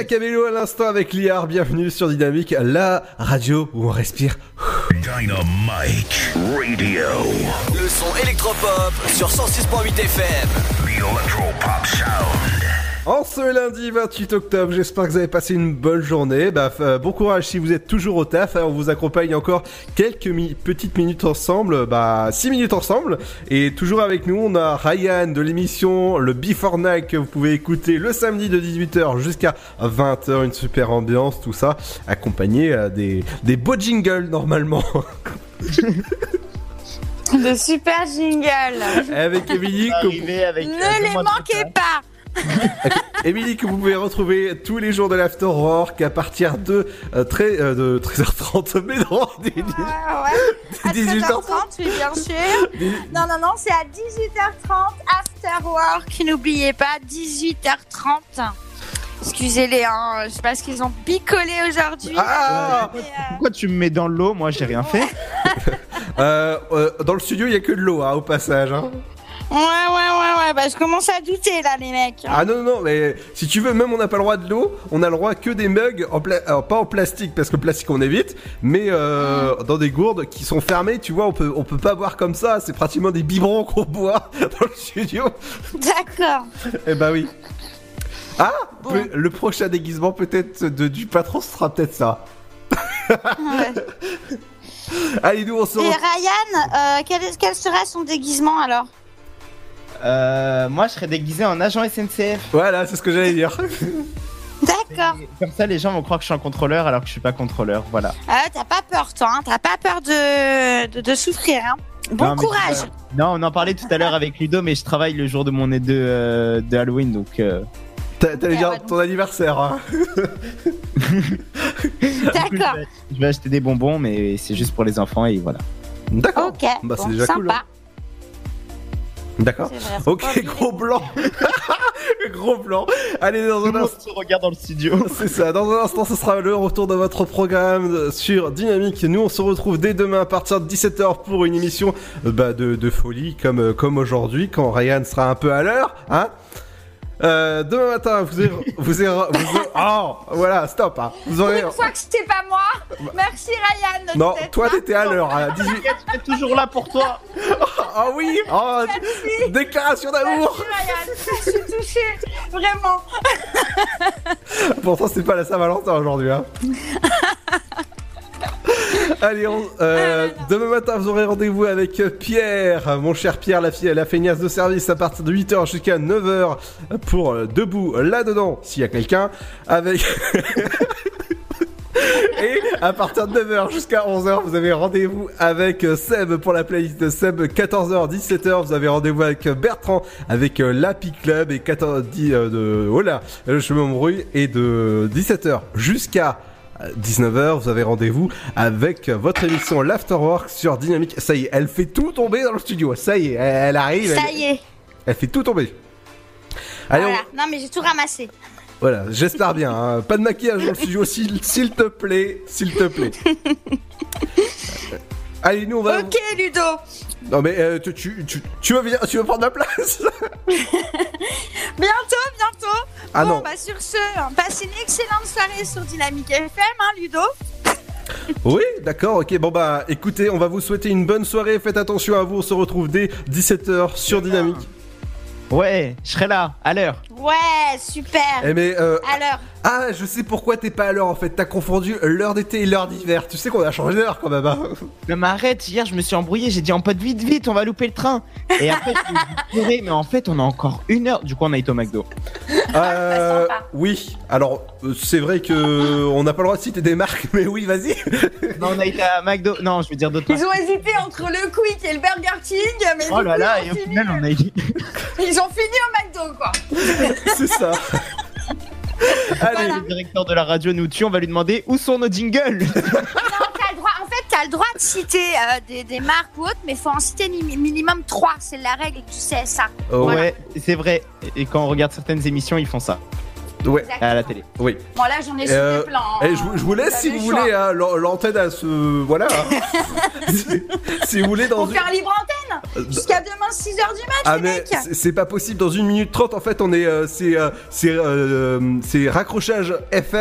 Cabello à l'instant avec Liard. Bienvenue sur Dynamique, la radio où on respire. Dynamite Radio. Le son électropop sur 106.8 FM. The Electropop Sound. En ce lundi 28 octobre, j'espère que vous avez passé une bonne journée. Bah, euh, bon courage si vous êtes toujours au taf. hein. On vous accompagne encore quelques mi- petites minutes ensemble, bah 6 minutes ensemble. Et toujours avec nous, on a Ryan de l'émission le Before Night que vous pouvez écouter le samedi de 18h jusqu'à 20h. Une super ambiance, tout ça, accompagné euh, des, des beaux jingles normalement. De super jingle. avec Émilie. que- ne les manquez pas. Émilie que vous pouvez retrouver tous les jours de l'afterwork à partir de, euh, très, euh, de 13h30 mais non des- À 18h30. 13h30, oui, bien sûr. Non, non, non, c'est à 18h30, after work. N'oubliez pas, 18h30. Excusez-les, hein, je sais pas ce qu'ils ont picolé aujourd'hui. Ah euh, Pourquoi tu me mets dans l'eau? Moi, j'ai rien fait. Euh, euh, dans le studio il y a que de l'eau hein, au passage hein. Ouais, ouais, ouais, ouais, bah je commence à douter là, les mecs. Ah non non non mais si tu veux même on n'a pas le droit de l'eau on a le droit que des mugs en pla- alors, pas en plastique parce que le plastique on évite mais euh, dans des gourdes qui sont fermées tu vois on peut on peut pas boire comme ça c'est pratiquement des biberons qu'on boit dans le studio D'accord. Eh bah oui. Ah peut- Le prochain déguisement peut-être de, du patron sera peut-être ça. Allez nous on se Et. Ryan, euh, quel, quel sera son déguisement alors? Euh, moi, je serais déguisé en agent SNCF. Voilà, c'est ce que j'allais dire. D'accord. Comme ça, les gens vont croire que je suis un contrôleur alors que je suis pas contrôleur. Voilà. Ah, t'as pas peur, toi, hein T'as pas peur de, de, de souffrir, hein Bon Non, courage Non, on en parlait tout à l'heure avec Ludo, mais je travaille le jour de mon de, euh, de Halloween, donc. euh, T'allais dire ton anniversaire. Hein. D'accord. Je vais acheter des bonbons, mais c'est juste pour les enfants et voilà. D'accord. Ok, Bah, c'est bon, déjà sympa. cool, hein. D'accord. Ok, gros blanc. gros blanc. Allez, dans un instant. se regarde dans le studio. C'est ça. Dans un instant, ce sera le retour de votre programme sur Dynamique. Nous, on se retrouve dès demain à partir de 17h pour une émission euh, bah, de, de folie comme, euh, comme aujourd'hui, quand Ryan sera un peu à l'heure. Hein euh, demain matin, vous aurez, vous aurez, vous aurez- oh, voilà, stop. Hein. Vous aurez, Une fois que c'était pas moi, merci Ryan. non, toi t'étais à l'heure à 18. Je suis toujours là pour toi. Ah oui, oh, Merci. déclaration d'amour. Merci Ryan, je suis touchée, vraiment. Pourtant, c'est pas la Saint-Valentin aujourd'hui. Hein. Allez, on- euh, demain matin, vous aurez rendez-vous avec Pierre, mon cher Pierre, la, fille, la feignasse de service, à partir de 8h jusqu'à 9h pour euh, Debout là-dedans, s'il y a quelqu'un, avec. Et à partir de 9h jusqu'à 11h, vous avez rendez-vous avec euh, Seb pour la playlist de Seb. 14h, 17h, vous avez rendez-vous avec euh, Bertrand avec euh, l'Happy Club. Et 14, 10, euh, de, oh là, je me m'embrouille. Et de 17h jusqu'à 19h, vous avez rendez-vous avec votre émission L'Afterwork sur Dynamique. Ça y est, elle fait tout tomber dans le studio. Ça y est, elle, elle arrive. Ça elle, y est. elle fait tout tomber. Allez, on- Voilà. Non, mais j'ai tout ramassé. voilà, j'espère bien. hein. Pas de maquillage dans le studio, s'il te plaît, s'il te plaît. Allez, nous on va. Ok, Ludo. Non mais euh, tu, tu, tu, tu veux venir, tu veux prendre ma place Bientôt, bientôt. Ah bon, non. bah sur ce, passez une excellente soirée sur Dynamique FM, hein, Ludo. Oui, d'accord, ok. Bon bah écoutez, on va vous souhaiter une bonne soirée. Faites attention à vous. On se retrouve dès 17h sur Dynamique. Ouais, je serai là, à l'heure. Ouais, super. Eh mais euh, Alors, ah, je sais pourquoi t'es pas à l'heure en fait. T'as confondu l'heure d'été et l'heure d'hiver. Tu sais qu'on a changé d'heure quand même. hein. Non mais arrête, hier je me suis embrouillé, j'ai dit en pote vite vite, on va louper le train. Et après je me suis mais en fait on a encore une heure. Du coup on a été au McDo. Euh, oui. Alors euh, c'est vrai que on n'a pas le droit de citer des marques, mais oui, vas-y. Non on a été à McDo. Non je veux dire d'autres ils marques. ont hésité entre le Quick et le Burger King, mais Oh là là, ils, et ont au fini, final on a ils ont fini au McDo, quoi. c'est ça. Allez, le directeur de la radio nous tue, on va lui demander où sont nos jingles. Non, t'as le droit, en fait, t'as le droit de citer euh, des, des marques ou autres, mais faut en citer ni- minimum 3. C'est la règle, tu sais ça. Voilà. Ouais, c'est vrai. Et quand on regarde certaines émissions, ils font ça. Ouais. À la télé. Oui. Bon, là, j'en ai cité Euh, plein. hein. eh, je, vous- je vous laisse T'as si vous choix. voulez hein, l'an- l'antenne à ce voilà. hein. si, si vous voulez dans Pour une... faire libre antenne Jusqu'à demain 6h du mat, Ah les mais c'est- pas possible dans une minute trente en fait on est euh, c'est euh, c'est euh, c'est raccrochage FM